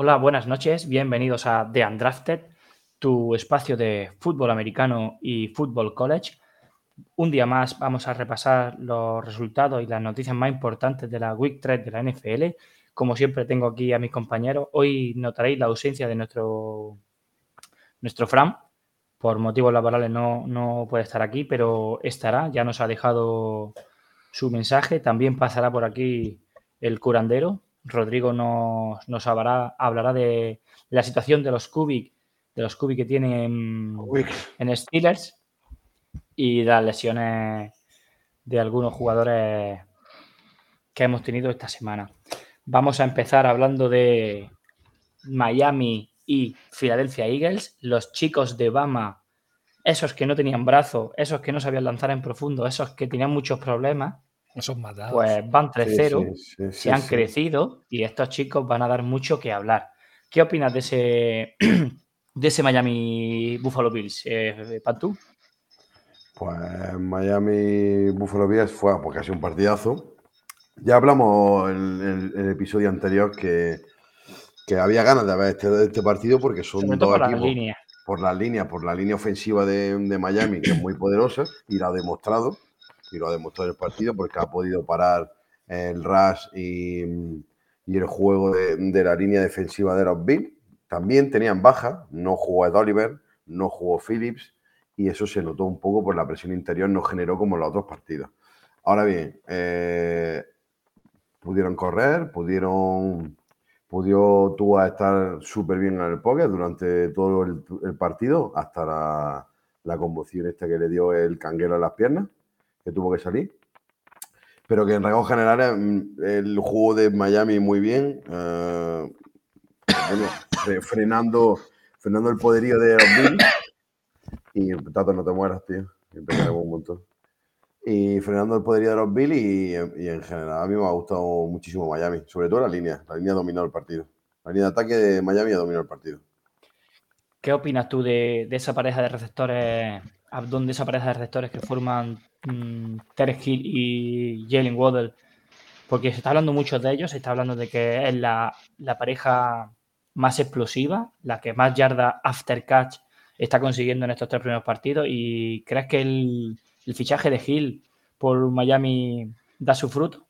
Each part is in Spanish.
Hola, buenas noches, bienvenidos a The Undrafted, tu espacio de fútbol americano y fútbol college. Un día más vamos a repasar los resultados y las noticias más importantes de la Week 3 de la NFL. Como siempre tengo aquí a mis compañeros. Hoy notaréis la ausencia de nuestro, nuestro Fran. Por motivos laborales no, no puede estar aquí, pero estará. Ya nos ha dejado su mensaje. También pasará por aquí el curandero. Rodrigo nos, nos hablará, hablará de la situación de los Kubik, de los Kubik que tienen en Steelers y las lesiones de algunos jugadores que hemos tenido esta semana. Vamos a empezar hablando de Miami y Philadelphia Eagles, los chicos de Bama, esos que no tenían brazo, esos que no sabían lanzar en profundo, esos que tenían muchos problemas, pues van 3-0, se han crecido y estos chicos van a dar mucho que hablar. ¿Qué opinas de ese, de ese Miami Buffalo Bills, eh, Pantú? Pues Miami Buffalo Bills fue porque ha sido un partidazo. Ya hablamos en el, episodio anterior que, que, había ganas de ver este, este partido porque son dos por equipos. Por la línea, por la línea ofensiva de, de Miami, que es muy poderosa y la ha demostrado y lo ha demostrado el partido porque ha podido parar el rush y, el juego de, la línea defensiva de los Bills. También tenían baja, no jugó Ed Oliver, no jugó Phillips y eso se notó un poco por la presión interior, no generó como los otros partidos. Ahora bien, eh, pudieron correr, pudieron pudo tú estar súper bien en el poker durante todo el, partido, hasta la, la, conmoción esta que le dio el canguero a las piernas que tuvo que salir. Pero que en rasgos generales mm, el juego de Miami muy bien. Eh, frenando, frenando el poderío de los Y Tato, no te mueras, tío. un montón. Y frenando el poderío de los Bills y, en general a mí me ha gustado muchísimo Miami. Sobre todo la línea. La línea ha dominado el partido. La línea de ataque de Miami ha dominado el partido. ¿Qué opinas tú de esa pareja de receptores de esa pareja de receptores que forman um, Hill y Jalen Waddell, porque se está hablando mucho de ellos, se está hablando de que es la, pareja más explosiva, la que más yarda after catch está consiguiendo en estos tres primeros partidos. ¿Y crees que el, el fichaje de Hill por Miami da su fruto?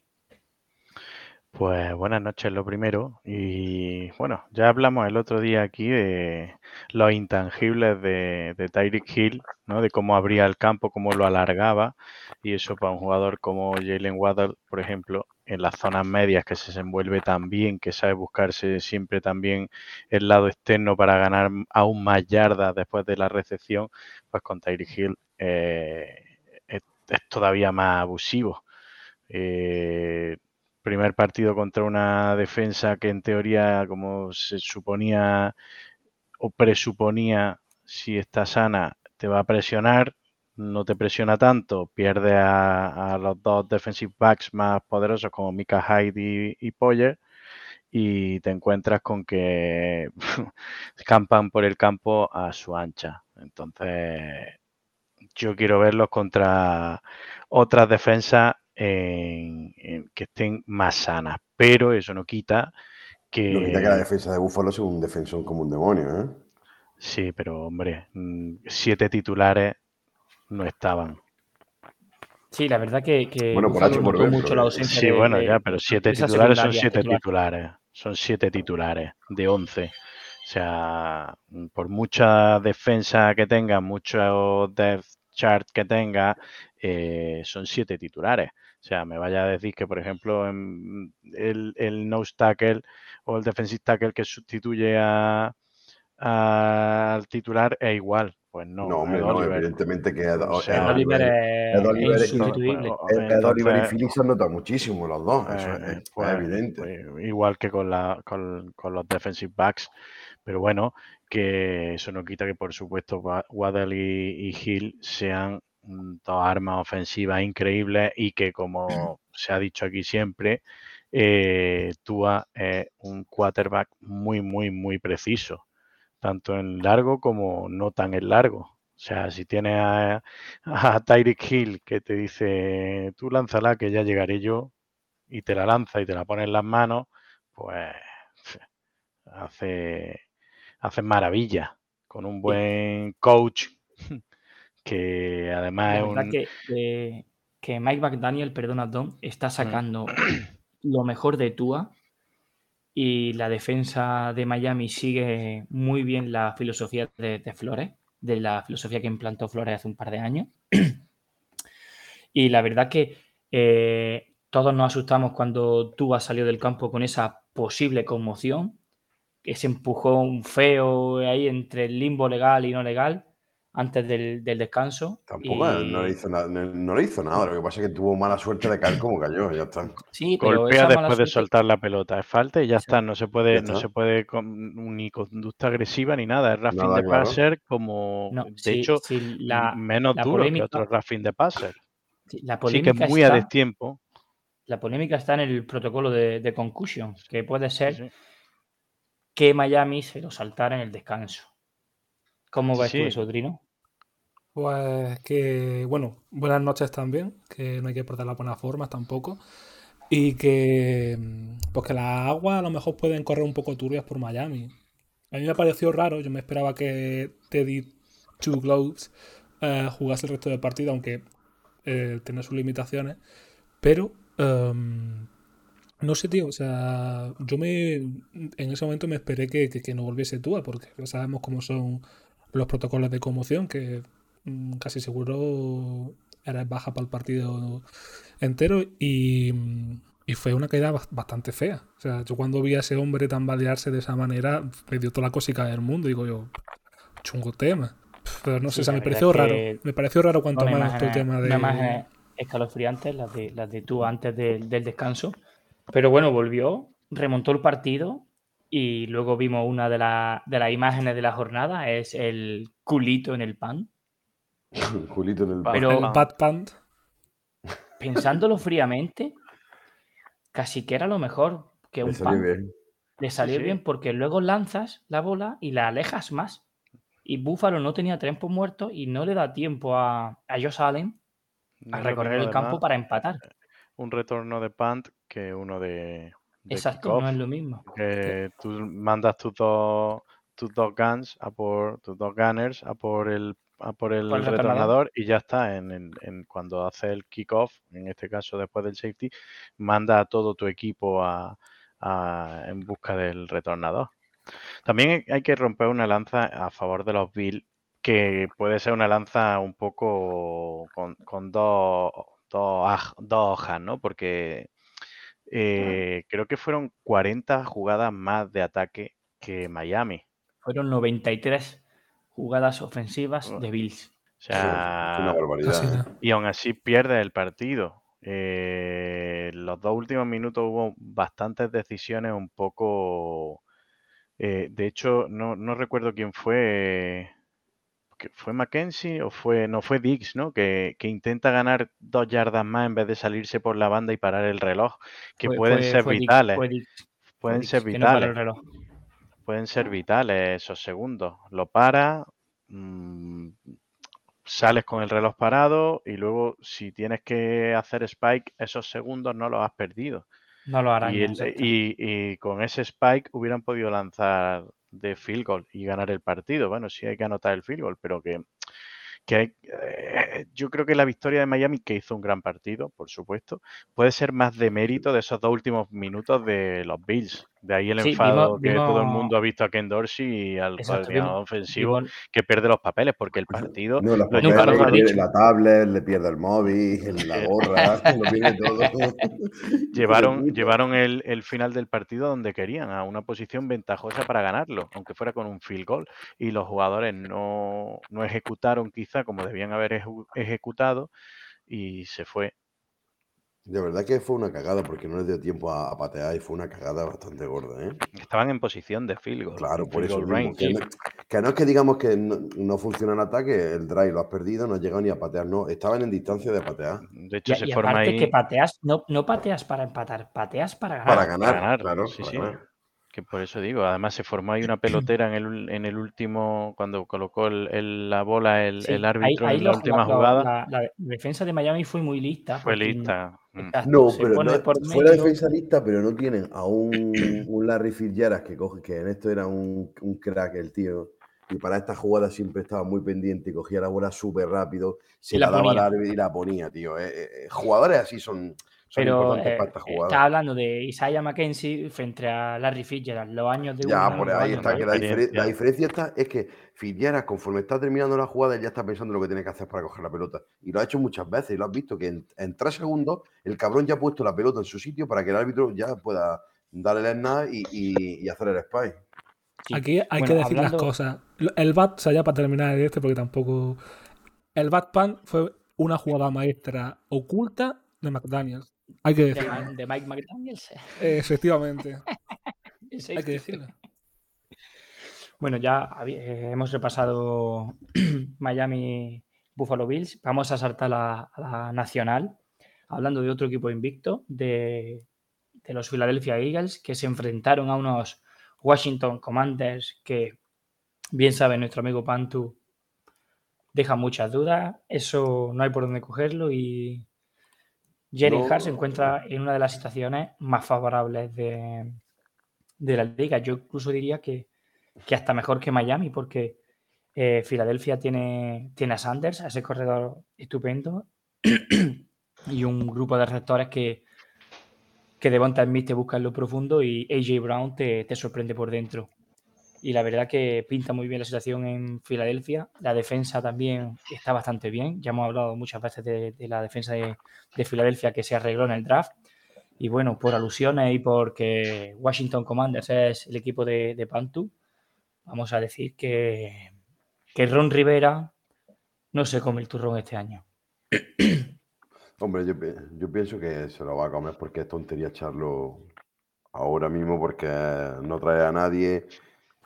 Pues buenas noches, lo primero. Y bueno, ya hablamos el otro día aquí de los intangibles de, de Tyreek Hill, ¿no? De cómo abría el campo, cómo lo alargaba. Y eso para un jugador como Jalen Waddell, por ejemplo, en las zonas medias que se desenvuelve tan bien, que sabe buscarse siempre también el lado externo para ganar aún más yardas después de la recepción, pues con Tyreek Hill eh, es, todavía más abusivo. Eh, primer partido contra una defensa que en teoría, como se suponía o presuponía, si está sana, te va a presionar, no te presiona tanto, pierde a, los dos defensive backs más poderosos como Mika Hyde y, Poyer y te encuentras con que campan por el campo a su ancha. Entonces, yo quiero verlos contra otras defensas en, que estén más sanas. Pero eso no quita que. No quita que la defensa de Búfalo sea un defensor como un demonio, ¿eh? Sí, pero hombre, mm, siete titulares no estaban. Sí, la verdad que, bueno, por H, por mucho la ausencia Sí, bueno, ya, pero siete titulares son siete titulares. Son siete titulares de once. O sea, por mucha defensa que tenga, mucho depth chart que tenga, eh, son siete titulares. O sea, me vaya a decir que, por ejemplo, el, el nose tackle o el defensive tackle que sustituye a, al titular es igual. Pues no. No, no evidentemente que Ed, Oliver es, insustituible. Ed, Oliver y Phillips se nota muchísimo los dos, eso es, pues, evidente. Pues, igual que con, la, con, con, los defensive backs, pero bueno, que eso no quita que por supuesto Waddell y, y Hill sean dos armas ofensivas increíbles y que como se ha dicho aquí siempre, eh, Tua es un quarterback muy, muy, muy preciso, tanto en largo como no tan en largo. O sea, si tienes a, a Tyreek Hill que te dice, tú lánzala que ya llegaré yo, y te la lanza y te la pone en las manos, pues hace, hace maravilla con un buen coach que además es un... que, que, Mike McDaniel, perdona Don, está mm. sacando lo mejor de Tua y la defensa de Miami sigue muy bien la filosofía de, Flores, de la filosofía que implantó Flores hace un par de años. y la verdad que eh, todos nos asustamos cuando Tua salió del campo con esa posible conmoción, ese empujón feo ahí entre el limbo legal y no legal antes del, descanso. Tampoco no, le hizo nada, no, le hizo nada, lo que pasa es que tuvo mala suerte de caer como cayó, ya está. Sí, Golpea después de soltar la pelota, es falta y ya está, no se puede, no se puede con, ni conducta agresiva ni nada, es rafting de passer como, de hecho, la, menos duro que otro rafting de passer. La sí que es muy a destiempo. La polémica está en el protocolo de, de concussion, que puede ser que Miami se lo saltara en el descanso. ¿Cómo ves tú eso, Drino? Pues que, bueno, buenas noches también, que no hay que perder las buenas formas tampoco. Y que, pues que las aguas a lo mejor pueden correr un poco turbias por Miami. A mí me pareció raro, yo me esperaba que Teddy Two Gloves eh, jugase el resto del partido, aunque eh, tiene sus limitaciones. Pero, em, no sé, tío, o sea, yo me, en ese momento me esperé que, que, no volviese Tua, porque sabemos cómo son los protocolos de conmoción, que Mm, casi seguro era baja para el partido entero y, fue una caída bastante fea. O sea, yo cuando vi a ese hombre tambalearse de esa manera, me dio toda la cosica del mundo. Digo yo, chungo tema. Pero no sé, o sea, me pareció raro. Me pareció raro cuanto más el tema de. Más escalofriantes, las de, las de tú antes del descanso. Pero bueno, volvió, remontó el partido y luego vimos una de, de las imágenes de la jornada, es el culito en el pan. Julito en el Pero, Bad Pensándolo fríamente, casi que era lo mejor que un Le salió Bien. Le salió bien porque luego lanzas la bola y la alejas más. Y Búfalo no tenía tiempo muerto y no le da tiempo a, a Josh Allen a recorrer el campo para empatar. Un retorno de punt que uno de. Exacto, no es lo mismo. Que tú mandas tus dos, tus dos guns a por tus dos gunners a por el a por el, retornador y ya está. En, cuando hace el kickoff, en este caso después del safety, manda a todo tu equipo a, en busca del retornador. También hay que romper una lanza a favor de los Bills, que puede ser una lanza un poco con, dos, dos, hojas, ¿no? Porque eh, creo que fueron 40 jugadas más de ataque que Miami. Fueron 93 jugadas ofensivas de Bills. O sea, y aún así pierde el partido. Eh, los dos últimos minutos hubo bastantes decisiones un poco. Eh, de hecho, no, recuerdo quién fue. ¿Fue Mackenzie o fue.? No, fue Dix, ¿no? Que, intenta ganar dos yardas más en vez de salirse por la banda y parar el reloj. Que pueden ser vitales. pueden ser vitales pueden ser vitales esos segundos. Lo para, mm, sales con el reloj parado y luego si tienes que hacer spike, esos segundos no los has perdido. No lo harán. Y, y, con ese spike hubieran podido lanzar de field goal y ganar el partido. Bueno, sí hay que anotar el field goal, pero que que eh, yo creo que la victoria de Miami, que hizo un gran partido, por supuesto, puede ser más de mérito de esos dos últimos minutos de los Bills. De ahí el enfado que todo el mundo ha visto a Ken Dorsey y al coordinador ofensivo que pierde los papeles, porque el partido. No, los papeles, le la tablet, le pierde el móvil, la gorra, lo pierde todo. llevaron llevaron el, el, final del partido donde querían, a una posición ventajosa para ganarlo, aunque fuera con un field goal. Y los jugadores no, no ejecutaron quizá como debían haber ejecutado y se fue de verdad que fue una cagada porque no les dio tiempo a, patear y fue una cagada bastante gorda. ¿eh? Estaban en posición de field goal. Claro, por eso. que, no, es que digamos que no, funciona el ataque, el drive lo has perdido, no has llegado ni a patear, no. Estaban en distancia de patear. De hecho, se aparte que pateas, no, no pateas para empatar, pateas para ganar. Para ganar, claro. Sí, sí. Que por eso digo, además se formó ahí una pelotera en el, en el último, cuando colocó el, la bola el, el árbitro en la última jugada. La, defensa de Miami fue muy lista. Fue lista. Mm. No, pero no, fue la defensa lista, pero no tienen a un, un Larry Fitzgerald que coge, que en esto era un, un crack el tío y para esta jugada siempre estaba muy pendiente y cogía la bola súper rápido, se la, daba al árbitro y la ponía, tío. Eh, eh, eh, jugadores así son, pero eh, está hablando de Isaiah McKenzie frente a Larry Fitzgerald, los años de Ya, por ahí está. Que la, diferencia está es que Fitzgerald, conforme está terminando la jugada, ya está pensando lo que tiene que hacer para coger la pelota. Y lo ha hecho muchas veces y lo has visto que en, tres segundos el cabrón ya ha puesto la pelota en su sitio para que el árbitro ya pueda darle el nada y, y, hacer el spy. Aquí hay que decir las cosas. El bat, o sea, ya para terminar este, porque tampoco. El bat pan fue una jugada maestra oculta de McDaniels. Hay que decirlo. De, Mike McDaniels. efectivamente. Hay que decirlo. Bueno, ya eh, hemos repasado Miami Buffalo Bills. Vamos a saltar a la, nacional, hablando de otro equipo invicto, de, de, los Philadelphia Eagles, que se enfrentaron a unos Washington Commanders que, bien sabe nuestro amigo Pantu, deja muchas dudas. Eso no hay por dónde cogerlo y Jerry Hart se encuentra en una de las situaciones más favorables de, la liga. Yo incluso diría que, hasta mejor que Miami, porque eh, Filadelfia tiene, tiene a Sanders, a ese corredor estupendo, y un grupo de receptores que, que Devonta Smith te busca en lo profundo y AJ Brown te, te sorprende por dentro y la verdad que pinta muy bien la situación en Filadelfia. La defensa también está bastante bien. Ya hemos hablado muchas veces de, la defensa de, Filadelfia que se arregló en el draft. Y bueno, por alusiones y porque Washington Commanders es el equipo de, Pantu, vamos a decir que, que Ron Rivera no se come el turrón este año. Hombre, yo, yo pienso que se lo va a comer porque es tontería echarlo ahora mismo porque no trae a nadie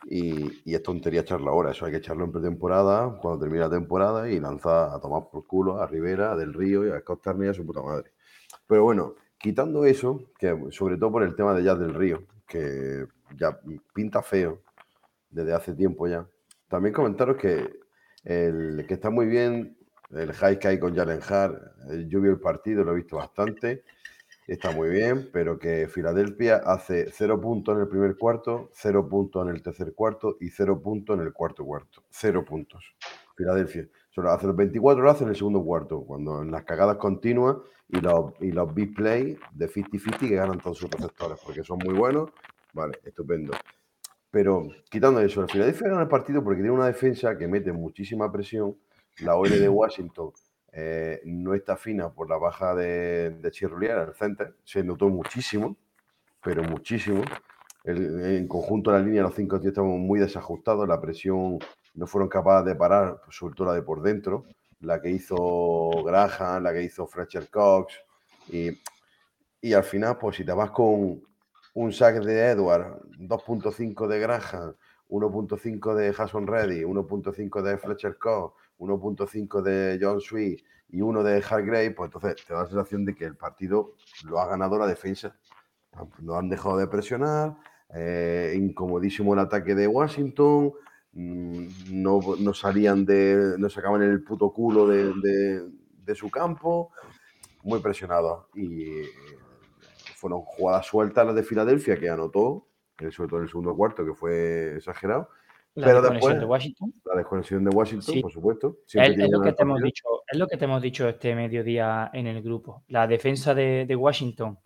y, es tontería echarlo ahora, eso hay que echarlo en pretemporada, cuando termine la temporada y lanzar a tomar por culo a Rivera, a Del Río y a Scott y a su puta madre. Pero bueno, quitando eso, que sobre todo por el tema de Jazz del Río, que ya pinta feo desde hace tiempo ya, también comentaros que, el, que está muy bien el high que hay con Jalen Hart. Eh, yo vi el partido, lo he visto bastante está muy bien, pero que Filadelfia hace cero puntos en el primer cuarto, cero puntos en el tercer cuarto y cero puntos en el cuarto cuarto. Cero puntos. Filadelfia. Solo hace los 24 lo hace en el segundo cuarto, cuando en las cagadas continuas y los, y los big play de 50-50 que ganan todos sus receptores, porque son muy buenos. Vale, estupendo. Pero quitando eso, el Filadelfia gana el partido porque tiene una defensa que mete muchísima presión. La OL de Washington eh, no está fina por la baja de, de Chirrulier el center. Se notó muchísimo, pero muchísimo. en conjunto la línea, los cinco tíos estaban muy desajustados. La presión no fueron capaces de parar, pues, sobre todo la de por dentro. La que hizo Graham, la que hizo Fletcher Cox. Y, y al final, pues si te vas con un sack de Edward, 2.5 de Graham, 1.5 de Jason Reddy, 1.5 de Fletcher Cox, 1.5 de John Sweet y uno de Hargrave, pues entonces te da la sensación de que el partido lo ha ganado la defensa. No han dejado de presionar, eh, incomodísimo el ataque de Washington, mm, no, no, salían de, no sacaban el puto culo de, de, su campo, muy presionados. Y eh, fueron jugadas sueltas las de Filadelfia, que anotó, sobre todo en el segundo cuarto, que fue exagerado la Pero desconexión de Washington. La desconexión de Washington, por supuesto. Es, lo que te hemos dicho, es lo que te hemos dicho este mediodía en el grupo. La defensa de, Washington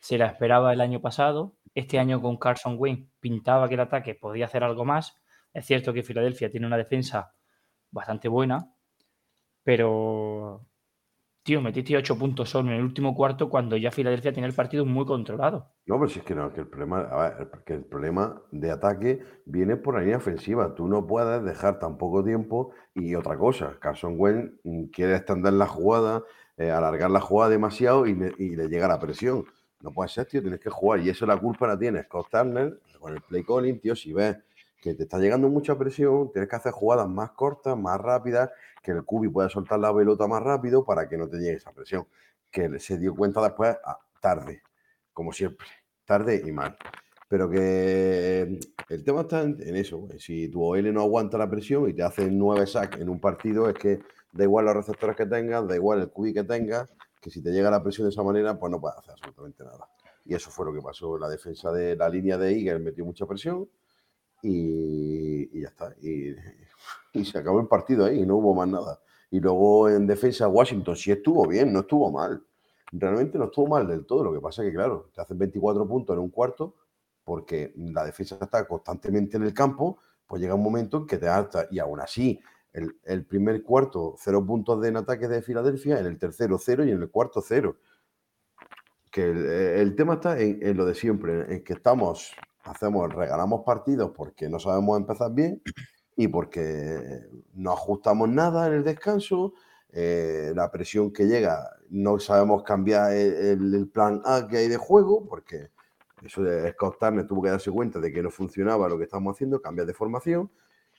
se la esperaba el año pasado. Este año con Carson Wayne pintaba que el ataque podía hacer algo más. Es cierto que Filadelfia tiene una defensa bastante buena, pero tío, metiste 8 puntos solo en el último cuarto cuando ya Filadelfia tiene el partido muy controlado. No, pero si es que no, que el problema, que el problema de ataque viene por la línea ofensiva. Tú no puedes dejar tan poco tiempo y otra cosa, Carson Wentz mm, quiere extender la jugada, eh, alargar la jugada demasiado y le, llega la presión. No puede ser, tío, tienes que jugar y eso la culpa la tiene Scott con el play calling, tío, si ves que te está llegando mucha presión, tienes que hacer jugadas más cortas, más rápidas, que el cubi pueda soltar la pelota más rápido para que no te llegue esa presión. Que se dio cuenta después tarde, como siempre, tarde y mal. Pero que el tema está en, eso. Si tu OL no aguanta la presión y te hacen nueve sacks en un partido, es que da igual los receptores que tengas, da igual el QI que tengas, que si te llega la presión de esa manera, pues no puedes hacer absolutamente nada. Y eso fue lo que pasó. La defensa de la línea de Eagle metió mucha presión y, ya está. Y, y, se acabó el partido ahí y no hubo más nada. Y luego en defensa Washington sí estuvo bien, no estuvo mal. Realmente no estuvo mal del todo. Lo que pasa es que, claro, te hacen 24 puntos en un cuarto porque la defensa está constantemente en el campo, pues llega un momento en que te harta. Y aún así, el, primer cuarto, cero puntos de en ataque de Filadelfia, en el tercero, cero y en el cuarto, cero. Que el, tema está en, lo de siempre, en que estamos, hacemos, regalamos partidos porque no sabemos empezar bien y porque no ajustamos nada en el descanso. Eh, la presión que llega, no sabemos cambiar el, el plan A que hay de juego, porque eso de Scott Turner tuvo que darse cuenta de que no funcionaba lo que estábamos haciendo, cambiar de formación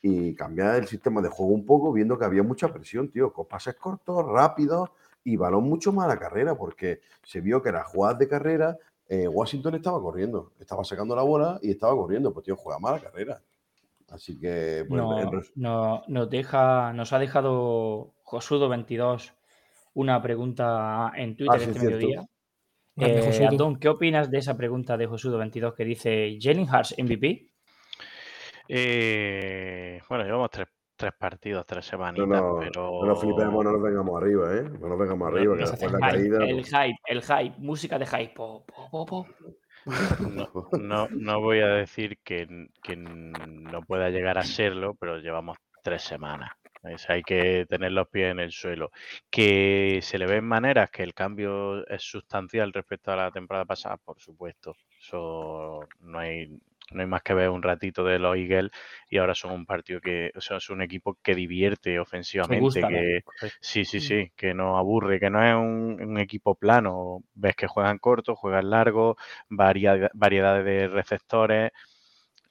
y cambiar el sistema de juego un poco, viendo que había mucha presión, tío, con pases cortos, rápidos y balón mucho más a la carrera, porque se vio que las jugadas de carrera, eh, Washington estaba corriendo, estaba sacando la bola y estaba corriendo, pues tío, juega mal la carrera. Así que, pues, no, nos, deja, nos ha dejado Josudo22 una pregunta en Twitter ah, este mediodía. Eh, ¿qué opinas de esa pregunta de Josudo22 que dice Jalen Hurts MVP? Eh, bueno, llevamos tres, tres, partidos, tres semanitas, pero... No nos flipemos, no nos vengamos arriba, ¿eh? No nos vengamos arriba, que después la caída... El hype, el hype, música de hype. No, no, voy a decir que, que no pueda llegar a serlo, pero llevamos tres semanas hay que tener los pies en el suelo. Que se le ven maneras que el cambio es sustancial respecto a la temporada pasada, por supuesto. Eso no hay, no hay más que ver un ratito de los Eagles y ahora son un partido que, o sea, es un equipo que divierte ofensivamente, que sí, sí, mm. sí, que no aburre, que no es un, equipo plano. Ves que juegan corto, juegan largo, variedad, variedad de receptores.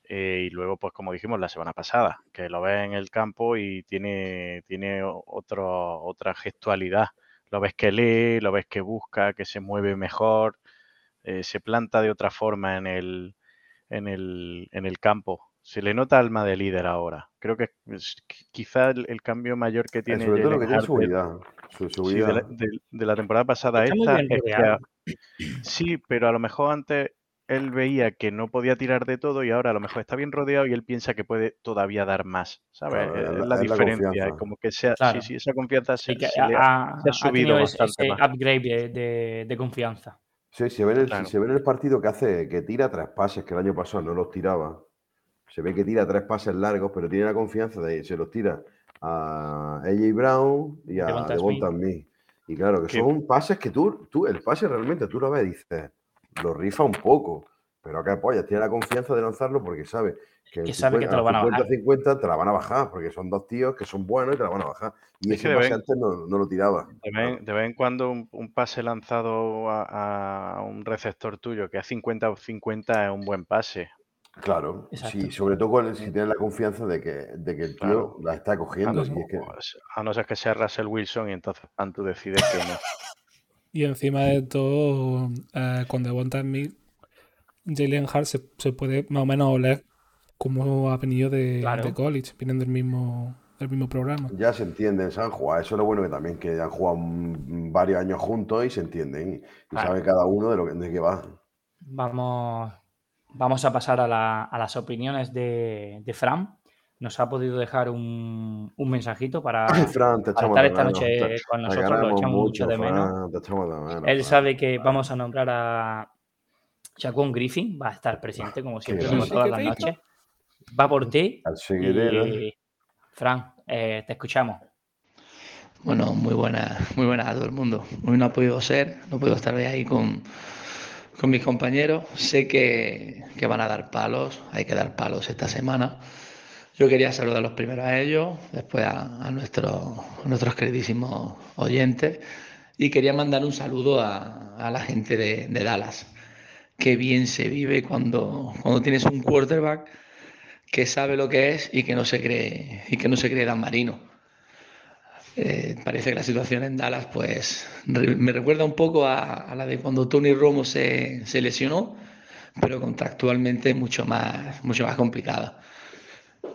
Eh, y luego, pues como dijimos la semana pasada, que lo ves en el campo y tiene, tiene otro, otra gestualidad. Lo ves que lee, lo ves que busca, que se mueve mejor, eh, se planta de otra forma en el, en el, en el campo. Se le nota alma de líder ahora. Creo que es, quizá el, cambio mayor que tiene. Sobre todo lo que tiene su vida. de, la, temporada pasada esta es que, sí, pero a lo mejor antes él veía que no podía tirar de todo y ahora a lo mejor está bien rodeado y él piensa que puede todavía dar más, ¿sabes? es, la, diferencia, como que sea, sí, sí, esa confianza se, ha, subido bastante ese upgrade de, confianza. Sí, se ve, en el, se ve en el partido que hace, que tira tres pases, que el año pasado no los tiraba. Se ve que tira tres pases largos, pero tiene la confianza de se los tira a AJ Brown y a Devonta Smith. Y claro, que son pases que tú, tú, el pase realmente tú lo ves y dices, lo rifa un poco, pero acá polla tiene la confianza de lanzarlo porque sabe que, que sabe que te lo van a bajar. 50 te la van a bajar, porque son dos tíos que son buenos y te la van a bajar. Y ese pase antes no, no, lo tiraba. De vez, en cuando un, pase lanzado a, un receptor tuyo que a 50 o 50 es un buen pase. Claro, sí, sobre todo si tienes la confianza de que, de que el tío la está cogiendo. A no, ser que sea Russell Wilson y entonces tú decides que no. Y encima de todo, eh, con Devonta Smith, Jalen Hart se, puede más o menos oler como ha venido de, college, vienen del mismo, del mismo programa. Ya se entienden, se han jugado. Eso es lo bueno que también que han jugado varios años juntos y se entienden y, sabe cada uno de lo que, de qué va. Vamos, vamos a pasar a, a las opiniones de, de Fran nos ha podido dejar un, un mensajito para, estar esta noche con nosotros, lo echamos mucho de menos. Él sabe que vamos a nombrar a Shaquon Griffin, va a estar presente como siempre, como todas las noches. Va por ti. Y, Fran, eh, te escuchamos. Bueno, muy buenas, muy buenas a todo el mundo. Hoy no ha podido ser, no podido estar ahí con, con mis compañeros. Sé que, que van a dar palos, hay que dar palos esta semana. Yo quería saludar los primeros a ellos, después a, nuestros queridísimos oyentes y quería mandar un saludo a, la gente de, Dallas. Qué bien se vive cuando, cuando tienes un quarterback que sabe lo que es y que no se cree y que no se cree Dan Marino. Eh, parece que la situación en Dallas pues me recuerda un poco a, la de cuando Tony Romo se, se lesionó pero contractualmente mucho más, mucho más complicada.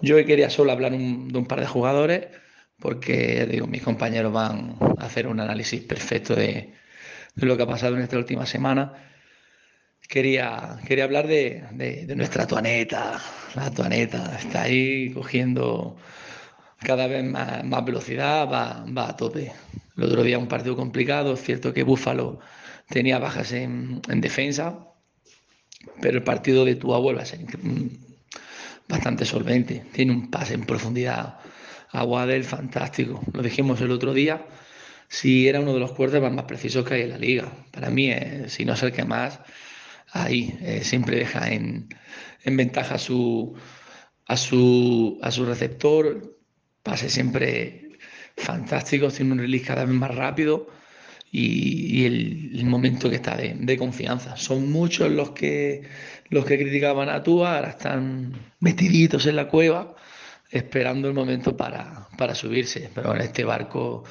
Yo quería solo hablar de un par de jugadores porque digo, mis compañeros van a hacer un análisis perfecto de, lo que ha pasado en esta última semana. Quería, quería hablar de, nuestra tuaneta. La tuaneta está ahí cogiendo cada vez más, velocidad, va, va, a tope. El otro día un partido complicado, es cierto que Búfalo tenía bajas en, en defensa, pero el partido de Tua vuelve a ser bastante solvente. Tiene un pase en profundidad a Waddell fantástico. Lo dijimos el otro día. Si era uno de los quarterbacks más precisos que hay en la liga. Para mí, si no es el que más, ahí eh, siempre deja en, ventaja a su, a, su, a su receptor. Pase siempre fantástico, tiene un release cada vez más rápido y, el, momento que está de, confianza. Son muchos los que, los que criticaban a Tua, ahora están metiditos en la cueva esperando el momento para, subirse. Pero en este barco,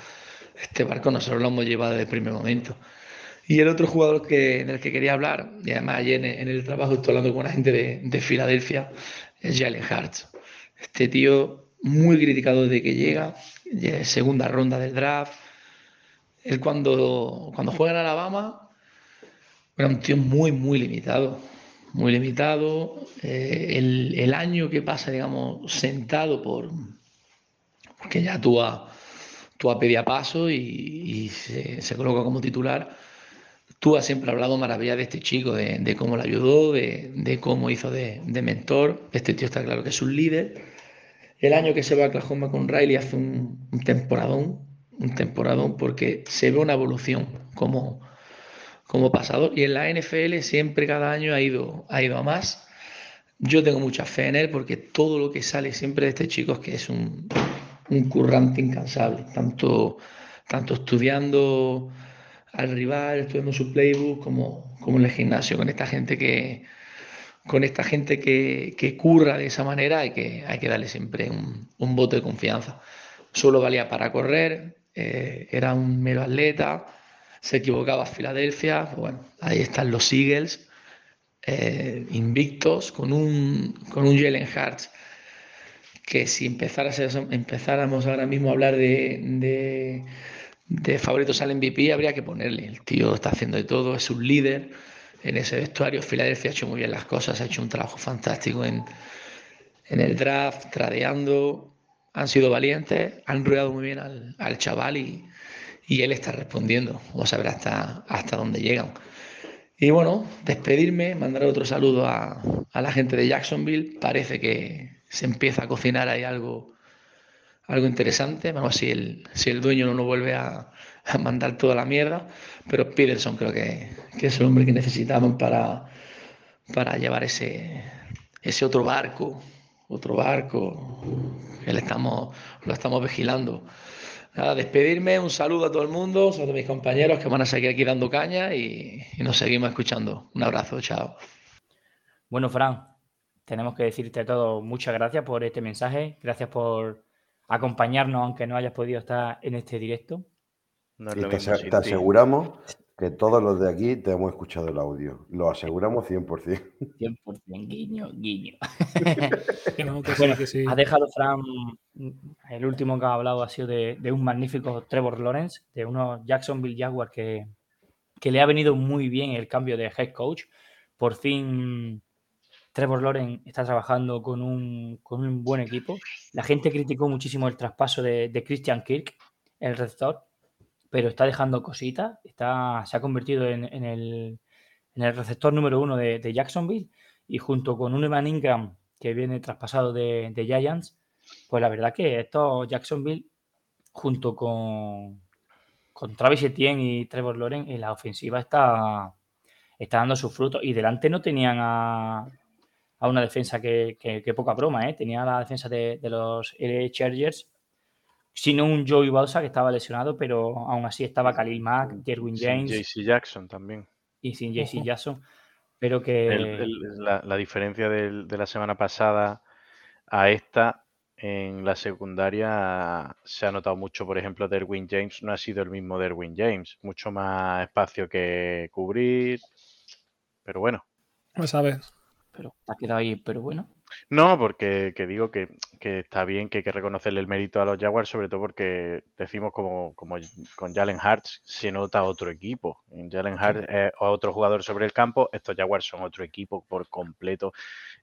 este barco nosotros lo hemos llevado desde el primer momento. Y el otro jugador que, del que quería hablar, y además ayer en, el trabajo estoy hablando con una gente de, de Filadelfia, es Jalen Hartz. Este tío muy criticado desde que llega, segunda ronda del draft, él cuando, cuando juega en Alabama era un tío muy, muy limitado. Muy limitado. Eh, el, año que pasa, digamos, sentado por. Porque ya tú a, tú a paso y, se, coloca como titular. Tú has siempre hablado maravilla de este chico, de, cómo le ayudó, de, cómo hizo de, mentor. Este tío está claro que es un líder. El año que se va a Oklahoma con Riley hace un, temporadón, un temporadón porque se ve una evolución como, como pasador y en la NFL siempre cada año ha ido, ha ido a más. Yo tengo mucha fe en él porque todo lo que sale siempre de este chico es que es un, un currante incansable, tanto, tanto estudiando al rival, estudiando su playbook, como, como en el gimnasio, con esta gente que, con esta gente que, que, curra de esa manera hay que, hay que darle siempre un, un voto de confianza. Solo valía para correr, eh, era un mero atleta, se equivocaba a Filadelfia, bueno, ahí están los Eagles, eh, invictos, con un, con un Jalen Hurts que si empezáramos ahora mismo a hablar de, de, favoritos al MVP, habría que ponerle. El tío está haciendo de todo, es un líder en ese vestuario. Filadelfia ha hecho muy bien las cosas, ha hecho un trabajo fantástico en, en el draft, tradeando, han sido valientes, han ruido muy bien al, chaval y, él está respondiendo. Vamos a ver hasta, hasta dónde llegan. Y bueno, despedirme, mandar otro saludo a, la gente de Jacksonville. Parece que se empieza a cocinar ahí algo, algo interesante. Vamos, si el, si el dueño no nos vuelve a, mandar toda la mierda. Pero Peterson creo que, es el hombre que necesitamos para, para llevar ese, ese otro barco otro barco, que estamos, lo estamos vigilando. Nada, despedirme, un saludo a todo el mundo, a mis compañeros que van a seguir aquí dando caña y, nos seguimos escuchando. Un abrazo, chao. Bueno, Fran, tenemos que decirte todo muchas gracias por este mensaje, gracias por acompañarnos aunque no hayas podido estar en este directo. te, aseguramos que todos los de aquí te hemos escuchado el audio. Lo aseguramos 100%. 100%, guiño, guiño. Ha dejado Fran, el último que ha hablado ha sido de, un magnífico Trevor Lawrence, de unos Jacksonville Jaguars que, que le ha venido muy bien el cambio de head coach. Por fin Trevor Lawrence está trabajando con un, con un buen equipo. La gente criticó muchísimo el traspaso de, de Christian Kirk, el rector, pero está dejando cositas, está, se ha convertido en, el, receptor número uno de, Jacksonville y junto con un Evan Ingram que viene traspasado de, Giants, pues la verdad que esto Jacksonville junto con, con Travis Etienne y Trevor Lawrence en la ofensiva está, está dando sus frutos y delante no tenían a, una defensa que, poca broma, ¿eh? tenía la defensa de, de los Chargers sino un Joey Balsa que estaba lesionado, pero aún así estaba Khalil Mack, Jerwin James. JC Jackson también. Y sin JC Jackson. Pero que. la, diferencia de la semana pasada a esta en la secundaria se ha notado mucho, por ejemplo, Derwin James no ha sido el mismo Derwin James, mucho más espacio que cubrir, pero bueno. No sabes. Pero ha quedado ahí, pero bueno. No, porque que digo que, que está bien, que hay que reconocerle el mérito a los Jaguars, sobre todo porque decimos como, como con Jalen Hurts se nota otro equipo. Jalen Hurts es otro jugador sobre el campo, estos Jaguars son otro equipo por completo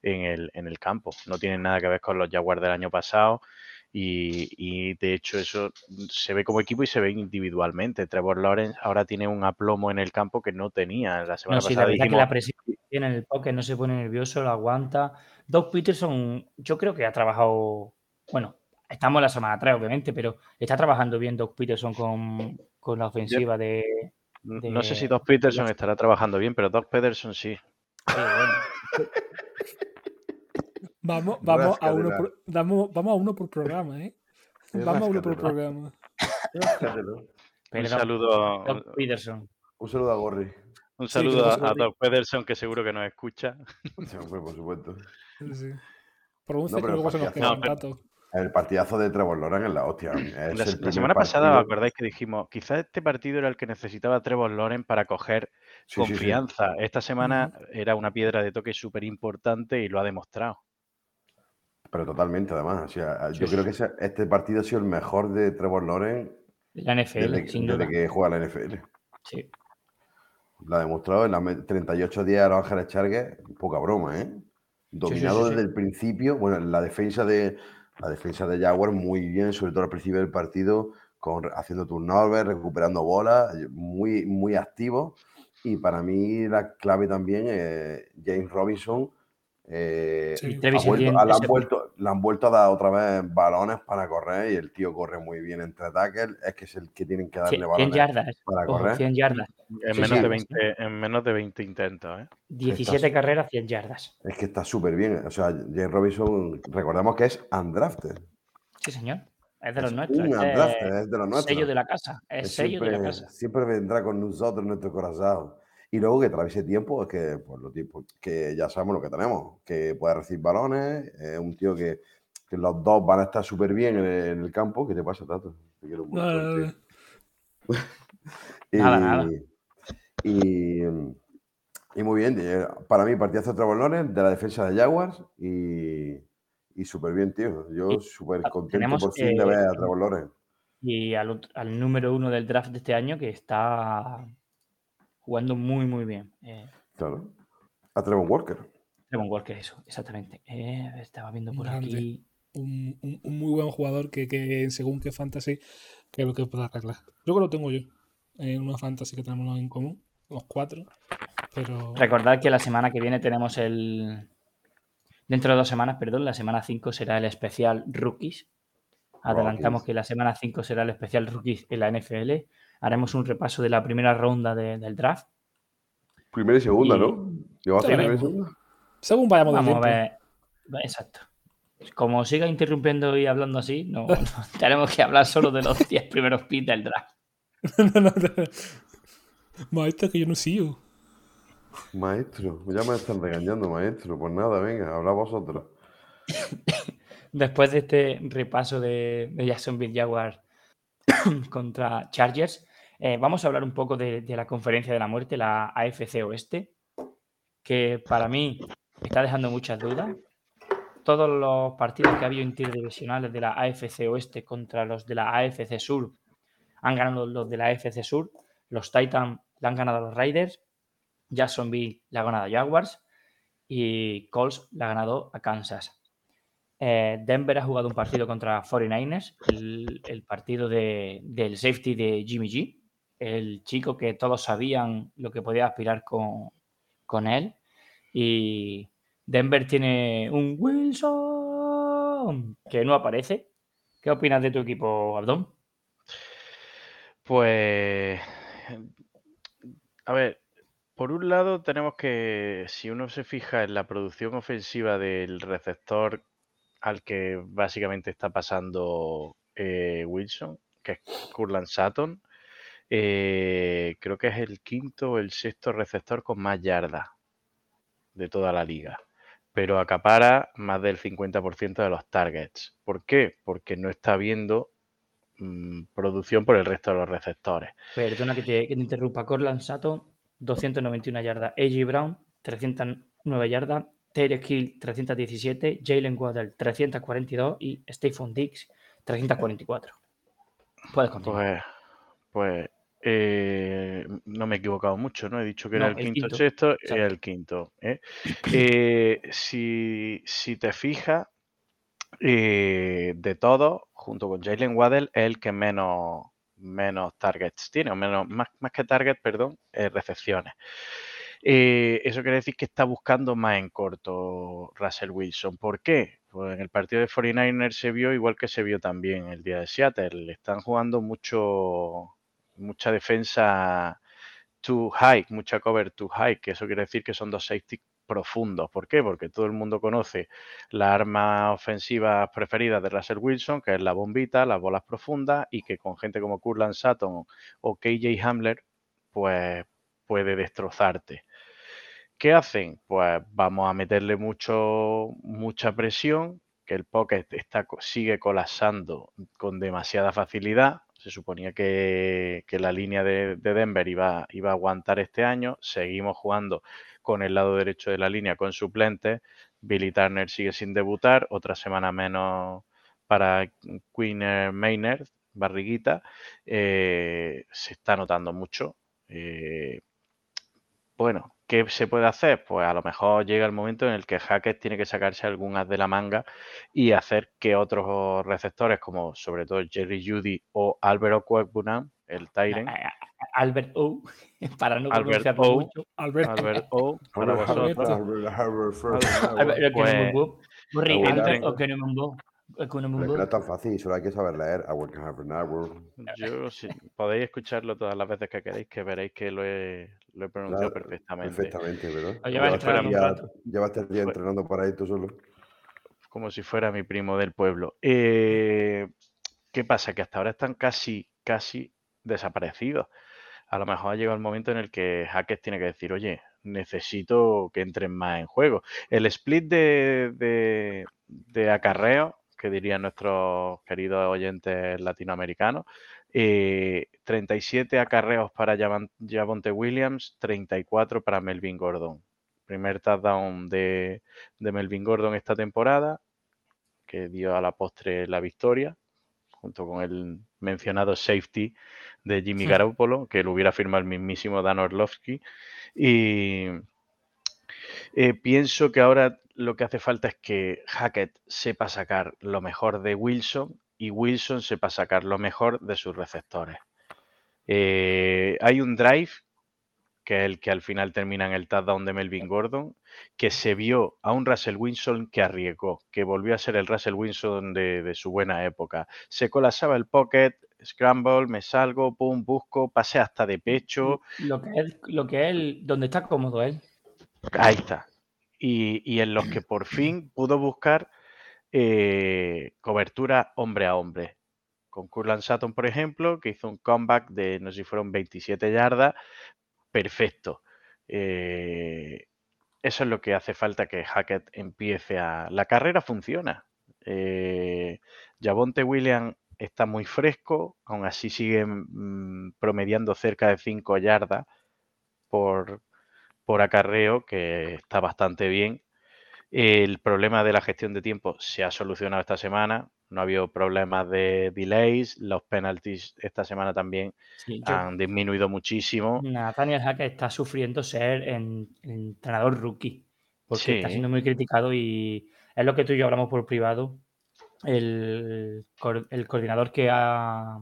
en el, en el campo. No tienen nada que ver con los Jaguars del año pasado. Y, y, de hecho eso se ve como equipo y se ve individualmente. Trevor Lawrence ahora tiene un aplomo en el campo que no tenía la semana No, sí, la pasada. verdad que dijimos- la presión tiene en el pocket no se pone nervioso, lo aguanta. Doug Peterson, yo creo que ha trabajado, bueno, estamos la semana 3, obviamente, pero está trabajando bien Doug Peterson con, con la ofensiva de... no sé si de- Doug Peterson estará trabajando bien, pero Doug Peterson sí. Sí, bueno. Vamos, vamos, a uno por, damos- vamos a uno por programa, ¿eh? Vamos a uno por programa. Un saludo, Doug Peterson. Un saludo a Gorri. un saludo a, a se Doug Peterson, que seguro que nos escucha. Sí, por supuesto. Sí, sí. Pronuncia No, que pero luego se nos queda No, dato. El partidazo de Trevor Lawrence es la hostia. Es La, semana pasada, ¿os partido- acordáis que dijimos, quizás este partido era el que necesitaba Trevor Lawrence para coger Sí, sí, sí. confianza? Esta semana era una piedra de toque súper importante y lo ha demostrado. Pero totalmente, además. O sea, Sí, yo sí. creo que ese- este partido ha sido el mejor de Trevor Lawrence la NFL, desde, sin desde duda. que juega la NFL. Sí. Lo ha demostrado en la me- 38 días a Los Ángeles Chargers, poca broma, ¿eh? Dominado sí, sí. desde el principio. Bueno, la defensa de la defensa de Jaguar muy bien, sobre todo al principio del partido, con, haciendo turnovers, recuperando bolas, muy, muy activo. Y para mí la clave también es James Robinson. Eh, Sí. ha vuelto- han vuelto, le han vuelto a dar otra vez balones para correr y el tío corre muy bien entre tackles. Es que es el que tienen que darle 100, balones. yardas. para correr. 100 yardas. En, Sí, menos, sí. de 20, en menos de 20 intentos, ¿eh? 17 Estás- carreras, 100 yardas. Es que está súper bien. O sea, James Robinson, recordemos que es undrafted. Sí, señor. Es de los Es nuestros. un este undrafted, es es de los nuestros. sello de la casa. Es sello de la siempre, casa. siempre vendrá con nosotros nuestro corazón. Y luego que atraviese tiempo, es que, pues, lo tiempo, que ya sabemos lo que tenemos, que puede recibir balones, es un tío que, que los dos van a estar súper bien en el, en el campo. ¿Qué te pasa, Tato? Te quiero mucho, no. Nada, nada. Y, y muy bien, para mí partidazo de Lawrence, de la defensa de Jaguars y, y súper bien, tío. Yo Y súper ah, contento tenemos, por fin de ver a Trevor Lawrence. Y al, al número uno del draft de este año que está jugando muy, muy bien. Eh, Claro. A Trevor Walker. Trevon Walker, eso, exactamente. Eh, estaba viendo por Grande. aquí. Un, un- un muy buen jugador que, que según qué fantasy, lo que puede arreglar. Yo creo que lo tengo yo. En una fantasy que tenemos en común, los cuatro. Pero Recordad que la semana que viene tenemos el. Dentro de dos semanas, perdón, la semana 5 será el especial Rookies. Adelantamos Rookies. que la semana 5 será el especial Rookies en la NFL. Haremos un repaso de la primera ronda de- del draft. Primera y segunda, Y- ¿no? ¿Qué va a Sí, hacer primera y segunda? según vayamos de Vamos a ver. Exacto. Como siga interrumpiendo y hablando así, no, no, tenemos que hablar solo de los 10 primeros picks del draft. No, no, no. Maestro, que yo no sigo. Maestro, ya me están regañando, maestro. Pues nada, venga, habla vosotros. Después de este repaso de, de Jacksonville Jaguars contra Chargers, eh, vamos a hablar un poco de, la conferencia de la muerte, la AFC Oeste, que para mí está dejando muchas dudas. Todos los partidos que ha habido interdivisionales de la AFC Oeste contra los de la AFC Sur han ganado los de la AFC Sur. Los Titans le han ganado a los Raiders, Jacksonville le ha ganado a Jaguars y Colts le ha ganado a Kansas. Eh, Denver ha jugado un partido contra 49ers, el, el partido de- del safety de Jimmy G, el chico que todos sabían lo que podía aspirar con, con él. Y Denver tiene un Wilson que no aparece. ¿Qué opinas de tu equipo, Abdón? Pues, a ver, por un lado tenemos que, si uno se fija en la producción ofensiva del receptor al que básicamente está pasando eh, Wilson, que es Curland Sutton, eh, creo que es el quinto o el sexto receptor con más yardas de toda la liga, pero acapara más del 50% de los targets. ¿Por qué? Porque no está viendo mm, producción por el resto de los receptores. Perdona que te, que te interrumpa. Corland Sutton, 291 yardas. A.J. Brown, 300 9 yardas, Tyreek Hill 317, Jalen Waddell 342 y Stephon Diggs 344. Puedes continuar. Pues, pues eh, no me he equivocado mucho, ¿no? He dicho que era el, quinto, sexto y el quinto. ¿eh? Eh, si, si, te fijas, de todo, junto con Jalen Waddell, es el que menos, menos targets tiene, o menos, más, más que targets, perdón, recepciones. eso quiere decir que está buscando más en corto Russell Wilson. ¿Por qué? Pues en el partido de 49ers se vio igual que se vio también el día de Seattle. Están jugando mucho mucha defensa too high, mucha cover too high, que eso quiere decir que son dos safety profundos. ¿Por qué? Porque todo el mundo conoce la arma ofensiva preferida de Russell Wilson, que es la bombita, las bolas profundas, y que con gente como Kurland Sutton o KJ Hamler, pues puede destrozarte. ¿Qué hacen? Pues vamos a meterle mucho, mucha presión, que el pocket está, sigue colapsando con demasiada facilidad, se suponía que, la línea de, Denver iba, iba, a aguantar este año. Seguimos jugando con el lado derecho de la línea con suplentes. Billy Turner sigue sin debutar. Otra semana menos para Queen Maynard, barriguita. Eh, se está notando mucho. Eh, bueno, ¿qué se puede hacer? Pues a lo mejor llega el momento en el que Hackett tiene que sacarse algunas de la manga y hacer que otros receptores, como sobre todo Jerry Judy o Albert Okwekbunam, el Tyren. Albert O, para no Albert o, mucho. Albert, Albert O, para vosotros. Albert, no es tan fácil, solo hay que saber leer. Yo, sí, podéis escucharlo todas las veces que queréis, que veréis que lo he, lo he pronunciado perfectamente. Perfectamente, ¿verdad? Llevas el día entrenando para esto solo. Como si fuera mi primo del pueblo. Eh, ¿Qué pasa? Que hasta ahora están casi, casi desaparecidos. A lo mejor ha llegado el momento en el que Hackers tiene que decir, oye, necesito que entren más en juego. El split de, de, de acarreo que dirían nuestros queridos oyentes latinoamericanos. 37 eh, acarreos para Javonte Williams, 34 para Melvin Gordon. Primer touchdown de, de Melvin Gordon esta temporada, que dio a la postre la victoria, junto con el mencionado safety de Jimmy Garoppolo, que lo hubiera firmado el mismísimo Dan Orlovsky. Y eh, pienso que ahora lo que hace falta es que Hackett sepa sacar lo mejor de Wilson y Wilson sepa sacar lo mejor de sus receptores. Eh, hay un drive, que es el que al final termina en el touchdown de Melvin Gordon, que se vio a un Russell Wilson que arriesgó, que volvió a ser el Russell Wilson de, su buena época. Se colapsaba el pocket, scramble, me salgo, pum, busco, pase hasta de pecho. Lo que es, lo que él, donde está cómodo él. Ahí está y, en los que por fin pudo buscar eh, cobertura hombre a hombre. Con Kurland Sutton, por ejemplo, que hizo un comeback de, no sé si fueron 27 yardas, perfecto. Eh, eso es lo que hace falta que Hackett empiece a... La carrera funciona. Eh, Javonte Williams está muy fresco, aún así sigue mm, promediando cerca de 5 yardas por, por acarreo, que está bastante bien. El problema de la gestión de tiempo se ha solucionado esta semana. No ha habido problemas de delays. Los penalties esta semana también han disminuido muchísimo. Nathaniel Hackett está sufriendo ser en, entrenador rookie. Porque está siendo muy criticado y es lo que tú y yo hablamos por privado. El, el coordinador que ha,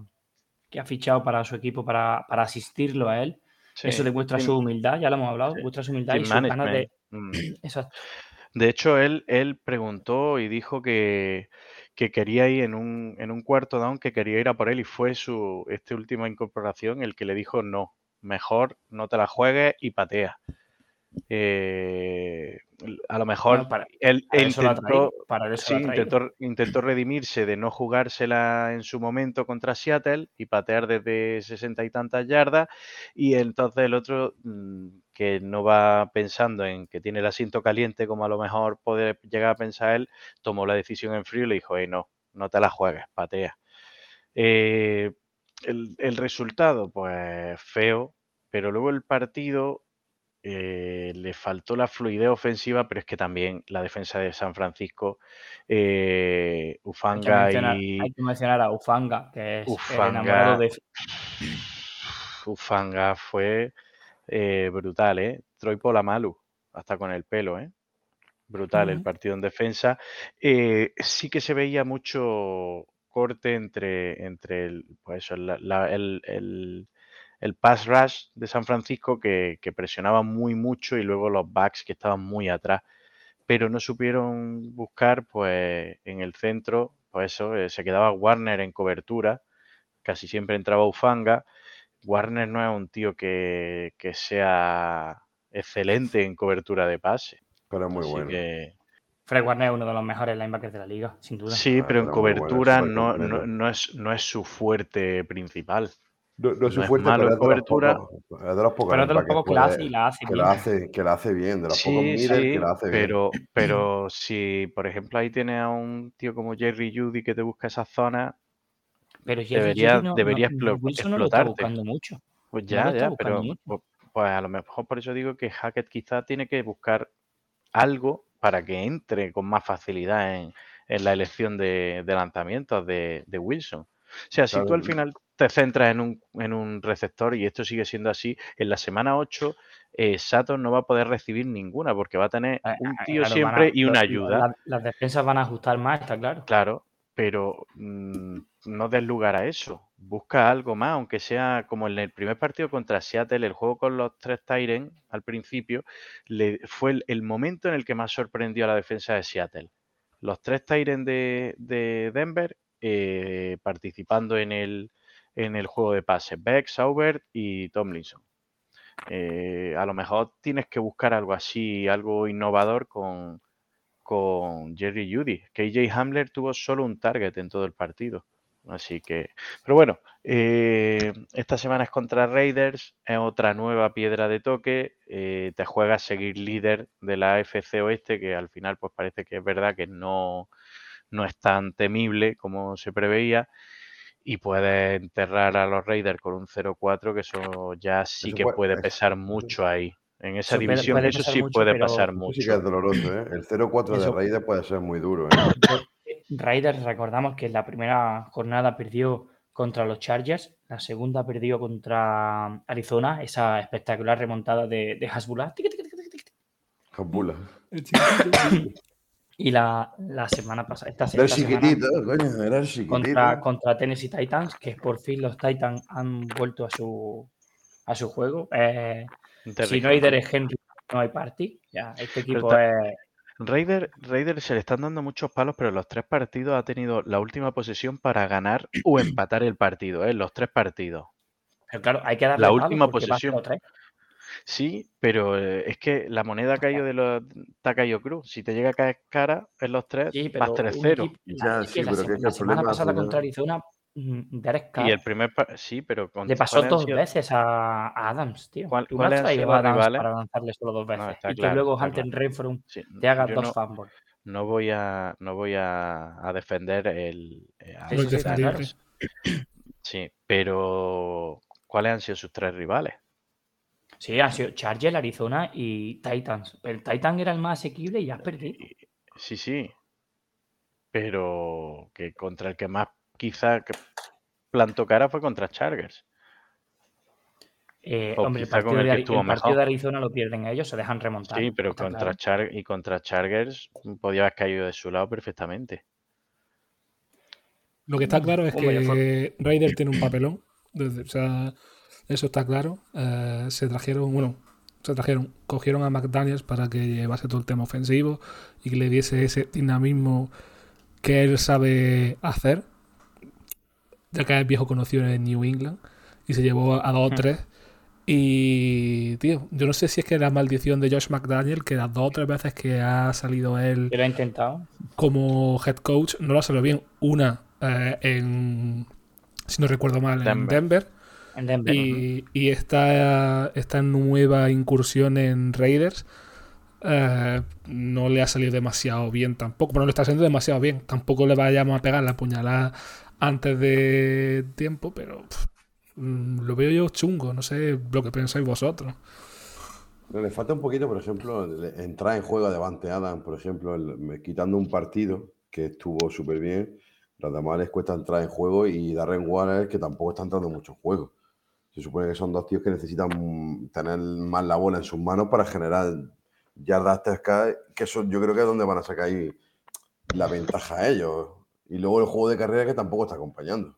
que ha fichado para su equipo para, para asistirlo a él eso demuestra su humildad, ya lo hemos hablado, demuestra su humildad y sus ganas de... Mm. De hecho, él, él preguntó y dijo que, quería ir en un, en un cuarto down, que quería ir a por él y fue su esta última incorporación el que le dijo no, mejor no te la juegues y patea. Eh, a lo mejor él, intentó, redimirse de no jugársela en su momento contra Seattle y patear desde sesenta y tantas yardas y entonces el otro mm, que no va pensando en que tiene el asiento caliente como a lo mejor puede llegar a pensar él, tomó la decisión en frío y le dijo, no, no te la juegues, patea. Eh, el, el resultado, pues feo, pero luego el partido eh, le faltó la fluidez ofensiva, pero es que también la defensa de San Francisco, eh, Ufanga y... Hay que mencionar a Ufanga, que es el enamorado de... Ufanga fue eh, brutal, ¿eh? Troy Polamalu, hasta con el pelo, ¿eh? Brutal el partido en defensa. sí que se veía mucho corte entre, entre el, pues el, el pass rush de San Francisco que, presionaba muy mucho y luego los backs que estaban muy atrás. Pero no supieron buscar, pues en el centro, pues eso, eh, se quedaba Warner en cobertura, casi siempre entraba Ufanga. Warner no es un tío que, sea excelente en cobertura de pase. Pero es muy bueno. Fred Warner es uno de los mejores linebackers de la liga, sin duda. Sí, pero en cobertura no, no, es, no es su fuerte principal. No, no es su fuerte, pero es cobertura. De los pocos, pero de los pocos que, la hace y la hace que bien. La hace, que la hace bien, de los pocos sí, que la hace pero, bien. Pero si, por ejemplo, ahí tienes a un tío como Jerry Judy que te busca esa zona, pero debería, no, debería no, explotarte. mucho. Pues ya, ya, pero pues, pues, a lo mejor por eso digo que Hackett quizá tiene que buscar algo para que entre con más facilidad en, en la elección de, de lanzamientos de, de Wilson. O sea, si tú al final te centras en un, en un receptor y esto sigue siendo así, en la semana 8 eh, Saturn no va a poder recibir ninguna porque va a tener un tío siempre y una ayuda. las defensas van a ajustar más, está claro. Claro, pero mm, no des lugar a eso. Busca algo más, aunque sea como en el primer partido contra Seattle, el juego con los tres Tyren al principio, le, fue el, momento en el que más sorprendió a la defensa de Seattle. Los tres Tyren de, de Denver eh, participando en el, en el juego de pases. Beck, Sauber y Tomlinson. Eh, a lo mejor tienes que buscar algo así, algo innovador con, con Jerry Judy. KJ Hamler tuvo solo un target en todo el partido. Así que, pero bueno, eh, esta semana es contra Raiders, es otra nueva piedra de toque. Eh, te juegas seguir líder de la FC Oeste, que al final, pues parece que es verdad que no, no es tan temible como se preveía y puede enterrar a los Raiders con un 0-4, que eso ya sí que puede, pesar mucho ahí. En esa división eso sí puede pasar mucho. Sí que es doloroso, ¿eh? El 0-4 de Raiders puede ser muy duro. ¿eh? Raiders, recordamos que la primera jornada perdió contra los Chargers, la segunda perdió contra Arizona, esa espectacular remontada de, de Hasbullah. Hasbullah. Y la, la semana pasada, esta, era chiquitito, coño, era chiquitito. Contra, contra Tennessee Titans, que por fin los Titans han vuelto a su, a su juego. Eh, si no hay Derek Henry, no hay party. Ya, este equipo es. Raider, Raider se le están dando muchos palos, pero en los tres partidos ha tenido la última posesión para ganar o empatar el partido, ¿eh? los tres partidos. Pero claro, hay que darle la última posesión. Sí, pero eh, es que la moneda ha caído de los Takayo Cruz. Si te llega a caer cara en los tres, vas 3-0. Ya, sí, pero que, la semana pasada contra Arizona, mm, Derek Carr. Y el primer, sí, pero le pasó dos veces a, Adams, tío. ¿Cuál, ¿Cuál han sido los rivales? para lanzarle solo dos veces. No, y que luego Hunter claro. Renfrew te haga dos no, fumbles. No voy a, no voy a, a defender el. Eh, sí, sí, pero ¿cuáles han sido sus tres rivales? Sí, ha sido Charger, Arizona y Titans. El Titan era el más asequible y has perdido. Sí, sí. Pero que contra el que más quizá plantó cara fue contra Chargers. Eh, hombre, el partido, de, el partido de, Arizona lo pierden ellos, se dejan remontar. Sí, pero contra Char y contra Chargers podía haber caído de su lado perfectamente. Lo que está claro es que Raider tiene un papelón. o sea, eso está claro. Eh, se trajeron, bueno, se trajeron, cogieron a McDaniels para que llevase todo el tema ofensivo y que le diese ese dinamismo que él sabe hacer, ya que es viejo conocido en New England y se llevó a dos o tres. Y, tío, yo no sé si es que la maldición de Josh McDaniel, que las dos o tres veces que ha salido él. ha intentado. Como head coach, no lo ha salido bien. Una eh, en. Si no recuerdo mal, en Denver y, esta, esta, nueva incursión en Raiders eh, no le ha salido demasiado bien tampoco. Bueno, no le está saliendo demasiado bien. Tampoco le vayamos a pegar la puñalada antes de tiempo, pero mm, lo veo yo chungo. No sé lo que pensáis vosotros. Le falta un poquito, por ejemplo, entrar en juego a Devante Adam, por ejemplo, el- quitando un partido que estuvo súper bien. Los demás les cuesta entrar en juego y Darren Waller, que tampoco está entrando mucho en juego. Se supone que son dos tíos que necesitan tener más la bola en sus manos para generar yardas cerca, que eso yo creo que es donde van a sacar ahí la ventaja a ellos. Y luego el juego de carrera que tampoco está acompañando.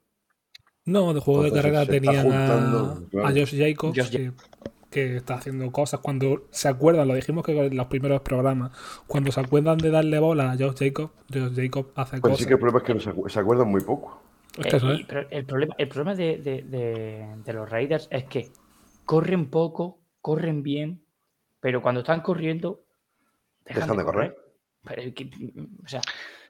No, de juego de carrera tenían a, juntando, claro. a Josh Jacobs, Josh que, que está haciendo cosas. Cuando se acuerdan, lo dijimos que en los primeros programas, cuando se acuerdan de darle bola a Josh Jacobs, Josh Jacobs hace Pero cosas. sí que el problema es que no se, acu- se acuerdan muy poco. Eh, es. y- pero el problema, el problema de, de- de- de los Raiders es que corren poco, corren bien, pero cuando están corriendo, dejan, Dejan de de correr. correr. Pero, o sea,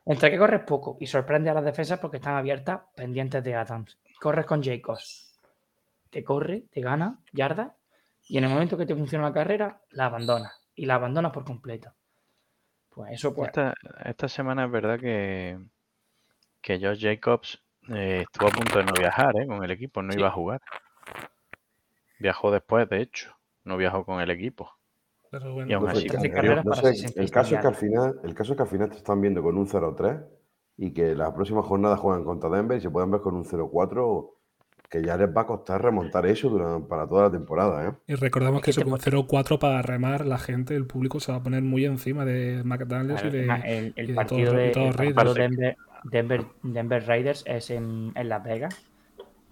entre que corres poco y sorprende a las defensas porque están abiertas pendientes de Adams. Corres con Jacobs, te corre, te gana, yarda, y en el momento que te funciona la carrera, la abandonas. Y la abandonas por completo. Pues eso, pues. Esta, esta semana es verdad que, que Josh Jacobs eh, estuvo a punto de no viajar ¿eh? con el equipo, no Sí. iba a jugar. Viajó después, de hecho, no viajó con el equipo. Pero bueno, Y aún No así, sé, Trece el- carreras no para sé, 66 el caso es que al final, el caso es que al final te están viendo con un 0-3 y que la próxima jornada juegan contra Denver y se pueden ver con un 0-4 que ya les va a costar remontar eso durante, para toda la temporada, ¿eh? y recordamos que que eso con 0-4 para remar, la gente, el público se va a poner muy encima de McDaniels y de. el, el y de partido todos- de, y todos el partido. Denver, Denver, Raiders es en, en Las Vegas,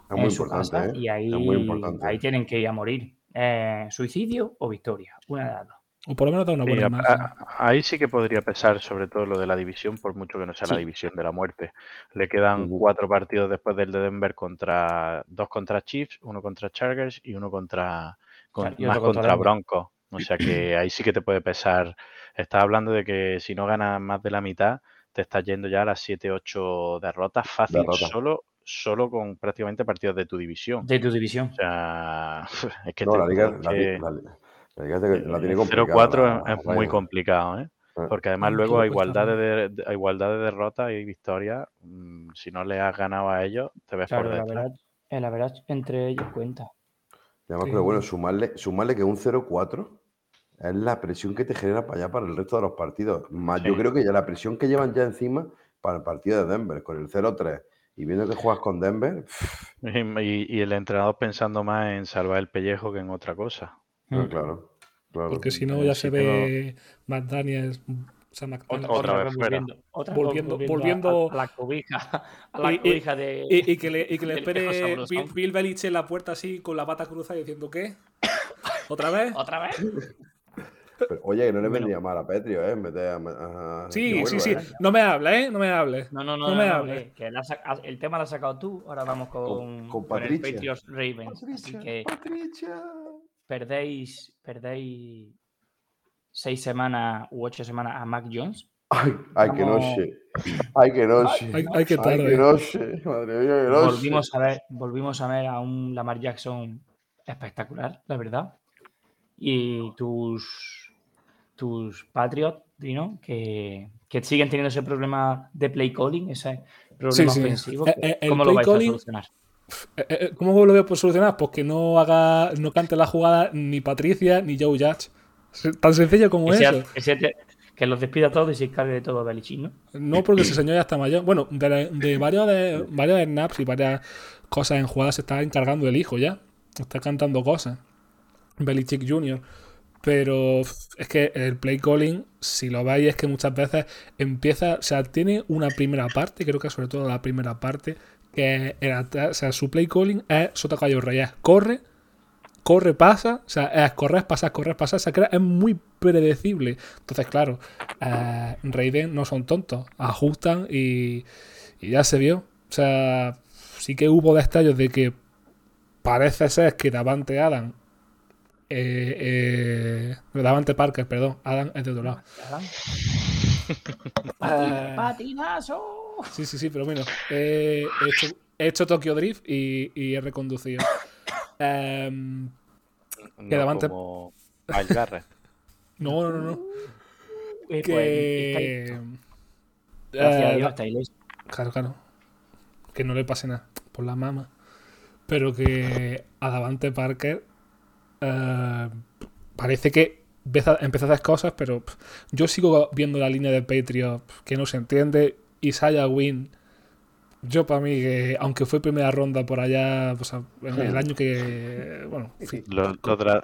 Es muy en su importante, casa, ¿eh? y ahí, Es muy importante. ahí tienen que ir a morir. Eh, suicidio o victoria, una de las dos. O por lo menos da una Sí, buena a- a- ahí sí que podría pesar sobre todo lo de la división, por mucho que no sea la Sí. división de la muerte. Le quedan cuatro partidos después del de Denver contra dos contra Chiefs, uno contra Chargers y uno contra con- Y otro más contra. Broncos. O sea que ahí sí que te puede pesar. Estás hablando de que si no ganas más de la mitad, te estás yendo ya a las 7-8 derrotas fácil, Derrotas. solo, solo con prácticamente partidos de tu división. De tu división. O sea, es que No, te- la liga, es la, que- la- la liga te- la tiene el complicada. 0-4 la- es muy complicado, ¿eh? Ah. Porque además luego a igualdad de, de- a igualdad de derrotas y victorias, mm, si no le has ganado a ellos, te ves Claro, por la detrás. verdad, eh, la verdad entre ellos cuenta. Y además, Sí. pero bueno, sumarle, sumarle que un 0-4 es la presión que te genera para allá para el resto de los partidos. Más yo creo que ya la presión que llevan ya encima para el partido de Denver, con el 0-3 y viendo que juegas con Denver, Y, y el entrenador pensando más en salvar el pellejo que en otra cosa. pues Mm. claro, claro. Porque si no, ya sí se ve McDaniels. O sea, McDaniels. Otra vez fuera. volviendo, otra Volviendo- a- volviendo- a, la cobija, a la cobija de. Y, y que le, y que le espere. Bill, Bill Belichick en la puerta así con la pata cruzada diciendo ¿qué? ¿Otra vez? ¿Otra vez? Pero, oye, que no le Bueno. vendría mal a Petrio, ¿eh? A- a- Sí, que sí, sí. ¿eh? No me hable, ¿eh? No me hable. No, no, no, No no, me no, hables. eh, que la el tema lo has sacado tú, ahora vamos con, con con el Patricia. Patriots Ravens. Así Patricia, que Patricia. perdéis, perdéis seis semanas u ocho semanas a Mac Jones. Ay, ay, que noche. Ay, que noche. Ay, ay, Ay, tarde. que noche. Madre mía, que noche. Volvimos a ver, volvimos a ver a un Lamar Jackson espectacular, la verdad. Y tus, tus Patriots, Dino, que, que siguen teniendo ese problema de play calling, ese problema Sí, sí. ofensivo. Eh, que- eh, ¿Cómo lo vais a solucionar? Eh, ¿Cómo lo voy a solucionar? Pues que no haga, no cante la jugada ni Patricia ni Joe Judge. Tan sencillo como Que, sea- eso. que los despida a todos y se encargue de todo Belichick, ¿no? No porque ese señor ya está mayor. Bueno, de, de varios de varios snaps y varias cosas en jugadas se está encargando el hijo ya. Está cantando cosas. Belichick Jr. Pero es que el play calling, si lo veis, es que muchas veces empieza. O sea, tiene una primera parte, creo que sobre todo la primera parte, que ata- o sea, su play calling es sota caballo rey. Corre, corre, pasa. O sea, es correr, pasar, correr, pasar. Es muy predecible. Entonces, claro, eh, no son tontos. Ajustan y, y ya se vio. O sea, sí que hubo destellos de que parece ser que Davante Adam. Eh, eh, Davante Parker, perdón. Adam es de otro lado. Adam. Eh, ¡Patinazo! sí, sí, sí, pero bueno. eh, he, hecho, he hecho Tokyo Drift y, y he reconducido. Em, No Davante- como no, no, no. no. Eh, pues, Que. gracias a Dios, está ileso. Claro, claro. Que no le pase nada por la mama. Pero que a Davante Parker, eh, parece que empezó a hacer cosas, pero yo sigo viendo la línea de Patriot que no se entiende. Isaiah Wynn, yo para mí, que aunque fue primera ronda por allá, pues, en el año que. Bueno,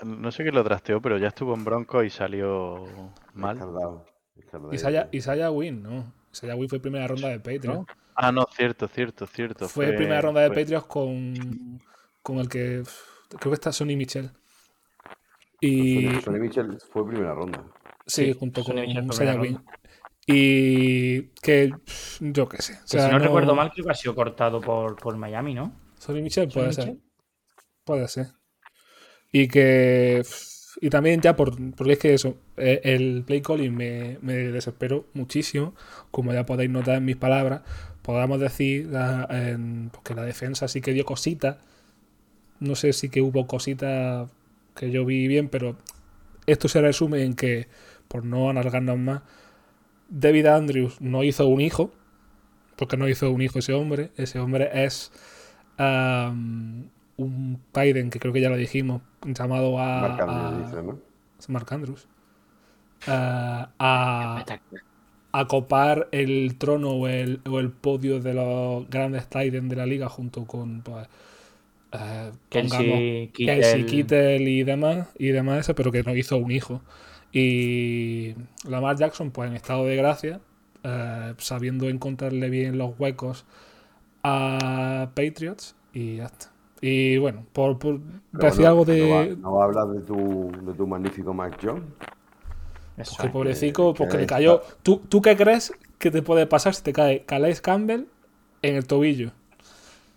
no sé qué lo trasteó, pero ya estuvo en Bronco y salió mal. Isaiah, Isaiah Wynn, ¿no? Isaiah Wynn fue primera ronda de Patriot. Ah, no, cierto, cierto, cierto. Fue, primera ronda de Patriots con, con el que. Creo que está Sonny Michel. Y... Sonny Michel fue primera ronda. Sí, junto con Isaiah Wynn. Y que yo qué sé. si no, recuerdo mal, creo que ha sido cortado por, por Miami, ¿no? Sonny Michel puede ser. Puede ser. Y que. Y también ya por, porque es que eso, eh, el play calling me, me desesperó muchísimo, como ya podéis notar en mis palabras, podamos decir en, pues que la defensa sí que dio cositas. No sé si que hubo cositas que yo vi bien, pero esto se resume en que, por no alargarnos más, David Andrews no hizo un hijo, porque no hizo un hijo ese hombre. Ese hombre es un Biden, que creo que ya lo dijimos, llamado a. Mark Andrews, ¿no? Mark Andrews. a, a copar el trono o el, o el podio de los grandes Titans de la liga junto con pues, eh, Kelsey, Kittel. y demás, y demás pero que no hizo un hijo. Y Lamar Jackson, pues en estado de gracia, eh, sabiendo encontrarle bien los huecos a Patriots y ya está. Y bueno, por, por decir algo de. ¿No hablar de tu, de tu magnífico Mac Jones? Pues que pobrecito, porque le cayó. ¿Tú, ¿Tú qué crees que te puede pasar si te cae Calais Campbell en el tobillo?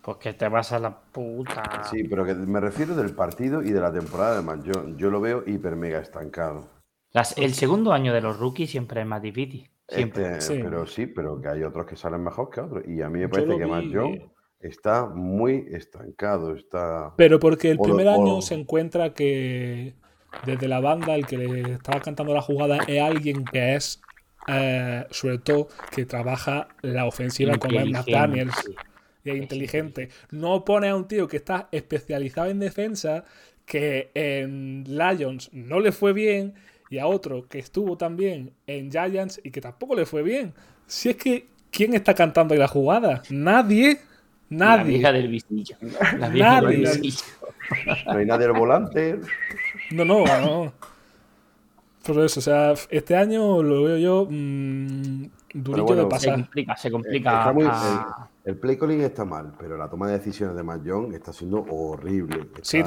Pues que te vas a la puta. Sí, pero que me refiero del partido y de la temporada de Jones. Yo lo veo hiper mega estancado el segundo año de los rookies siempre es más difícil. Siempre. Este, pero sí, pero que hay otros que salen mejor que otros. Y a mí me parece que Matt Jones está muy estancado. Está... Pero porque el primer año se encuentra que desde la banda el que le estaba cantando la jugada es alguien que es, eh, sobre todo, que trabaja la ofensiva como es Daniels. Y es inteligente. No pone a un tío que está especializado en defensa, que en Lions no le fue bien y a otro que estuvo también en Giants y que tampoco le fue bien. Si es que, ¿quién está cantando ahí la jugada? Nadie. Nadie. La vieja del visillo. La vieja del visillo. No hay nadie al volante. No, no, no. Por eso, o sea, este año lo veo yo mmm, durito de pasar. Se complica, se complica. a... El play calling está mal, pero la toma de decisiones de Matt está siendo horrible. sí,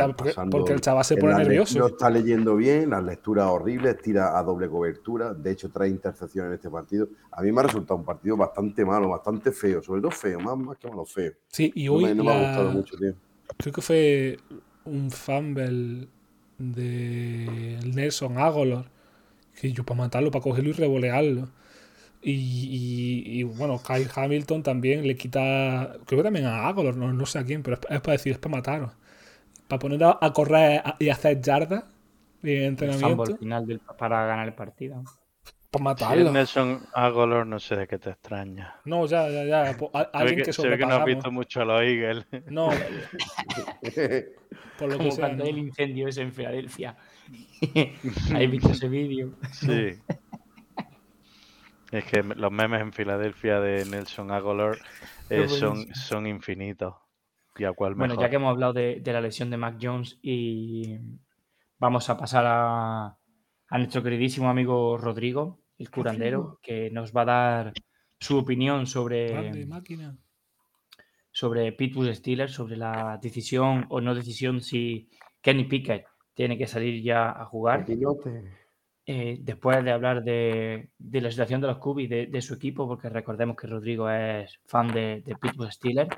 porque, el chaval se pone nervioso. No está leyendo bien, las lecturas horribles, tira a doble cobertura. De hecho, trae intercepciones en este partido. A mí me ha resultado un partido bastante malo, bastante feo, sobre todo feo, más, más que malo feo. Sí, y hoy no me, ha gustado mucho, tío. Creo que fue un fumble de Nelson Agolor, que yo para matarlo, para cogerlo y revolearlo. Y, bueno, Kyle Hamilton también le quita, creo que también a Agolor, no, sé a quién, pero es, para decir, es para mataros. Para poner a, correr y hacer yardas en entrenamiento. final para ganar el partido. Para matarlo. Nelson Agolor, no sé de qué te extraña. No, ya, ya, ya. alguien que, que, que no has visto mucho a los Eagles. No. por lo Como que cuando el incendio es en Filadelfia. ¿Has visto ese vídeo? Sí. Es que los memes en Filadelfia de Nelson Agolor eh, son, son infinitos. Y a cuál bueno, ya que hemos hablado de, la lesión de Mac Jones y vamos a pasar a, nuestro queridísimo amigo Rodrigo, el curandero, que nos va a dar su opinión sobre, sobre Pittsburgh Steelers, sobre la decisión o no decisión si Kenny Pickett tiene que salir ya a jugar. Eh, después de hablar de, la situación de los Cubis, de, su equipo, porque recordemos que Rodrigo es fan de, Pittsburgh Steelers,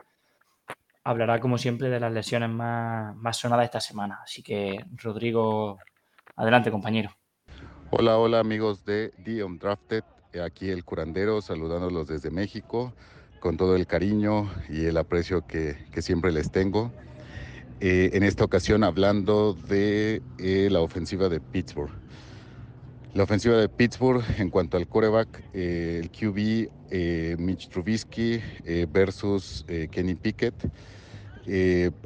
hablará como siempre de las lesiones más, más sonadas esta semana. Así que, Rodrigo, adelante, compañero. Hola, hola amigos de The Undrafted, aquí el curandero saludándolos desde México con todo el cariño y el aprecio que, siempre les tengo. Eh, en esta ocasión hablando de eh, la ofensiva de Pittsburgh. La ofensiva de Pittsburgh en cuanto al coreback, eh, el QB eh, Mitch Trubisky eh, versus Kenny Pickett.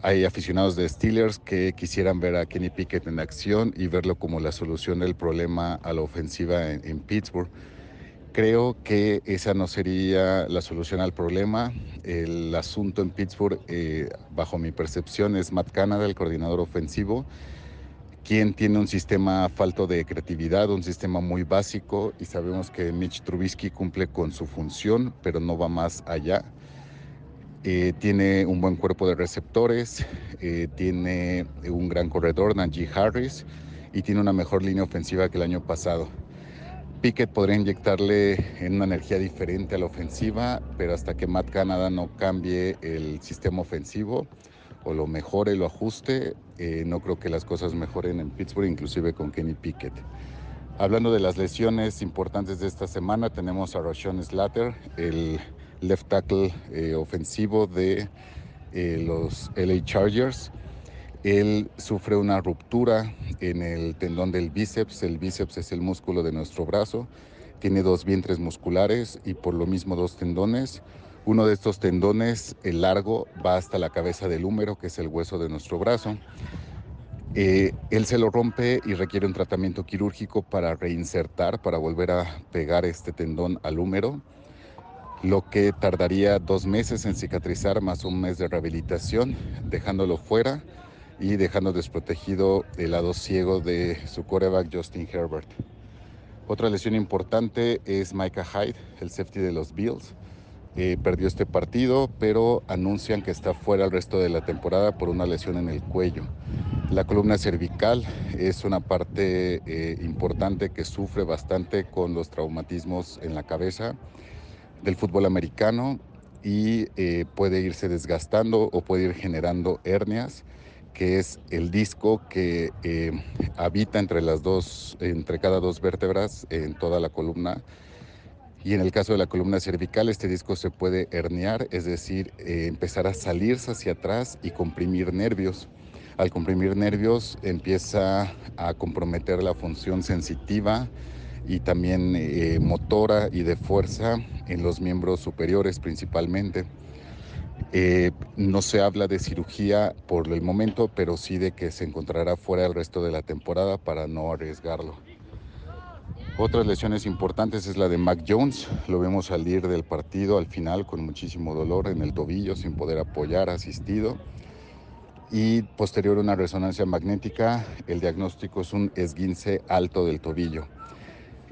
Hay aficionados de Steelers que quisieran ver a Kenny Pickett en acción y verlo como la solución del problema a la ofensiva en, Pittsburgh. Creo que esa no sería la solución al problema. El asunto en Pittsburgh, bajo mi percepción, es Matt Canada, el coordinador ofensivo, quien tiene un sistema falto de creatividad, un sistema muy básico y sabemos que Mitch Trubisky cumple con su función, pero no va más allá. Eh, tiene un buen cuerpo de receptores, eh, tiene un gran corredor, Najee Harris, y tiene una mejor línea ofensiva que el año pasado. Pickett podría inyectarle en una energía diferente a la ofensiva, pero hasta que Matt Canada no cambie el sistema ofensivo o lo mejore, lo ajuste, eh, no creo que las cosas mejoren en Pittsburgh, inclusive con Kenny Pickett. Hablando de las lesiones importantes de esta semana, tenemos a Rashawn Slater, el left tackle eh, ofensivo de eh, los LA Chargers. Él sufre una ruptura en el tendón del bíceps. El bíceps es el músculo de nuestro brazo. Tiene dos vientres musculares y por lo mismo dos tendones. Uno de estos tendones, el largo, va hasta la cabeza del húmero, que es el hueso de nuestro brazo. Eh, él se lo rompe y requiere un tratamiento quirúrgico para reinsertar, para volver a pegar este tendón al húmero lo que tardaría dos meses en cicatrizar más un mes de rehabilitación, dejándolo fuera y dejando desprotegido el lado ciego de su coreback Justin Herbert. Otra lesión importante es Micah Hyde, el safety de los Bills. Eh, perdió este partido, pero anuncian que está fuera el resto de la temporada por una lesión en el cuello. La columna cervical es una parte eh, importante que sufre bastante con los traumatismos en la cabeza del fútbol americano y eh, puede irse desgastando o puede ir generando hernias, que es el disco que eh, habita entre las dos, entre cada dos vértebras en toda la columna. Y en el caso de la columna cervical, este disco se puede herniar, es decir, eh, empezar a salirse hacia atrás y comprimir nervios. Al comprimir nervios empieza a comprometer la función sensitiva, y también eh, motora y de fuerza en los miembros superiores principalmente. Eh, no se habla de cirugía por el momento, pero sí de que se encontrará fuera el resto de la temporada para no arriesgarlo. Otras lesiones importantes es la de Mac Jones. Lo vemos salir del partido al final con muchísimo dolor en el tobillo, sin poder apoyar, asistido. Y posterior a una resonancia magnética, el diagnóstico es un esguince alto del tobillo.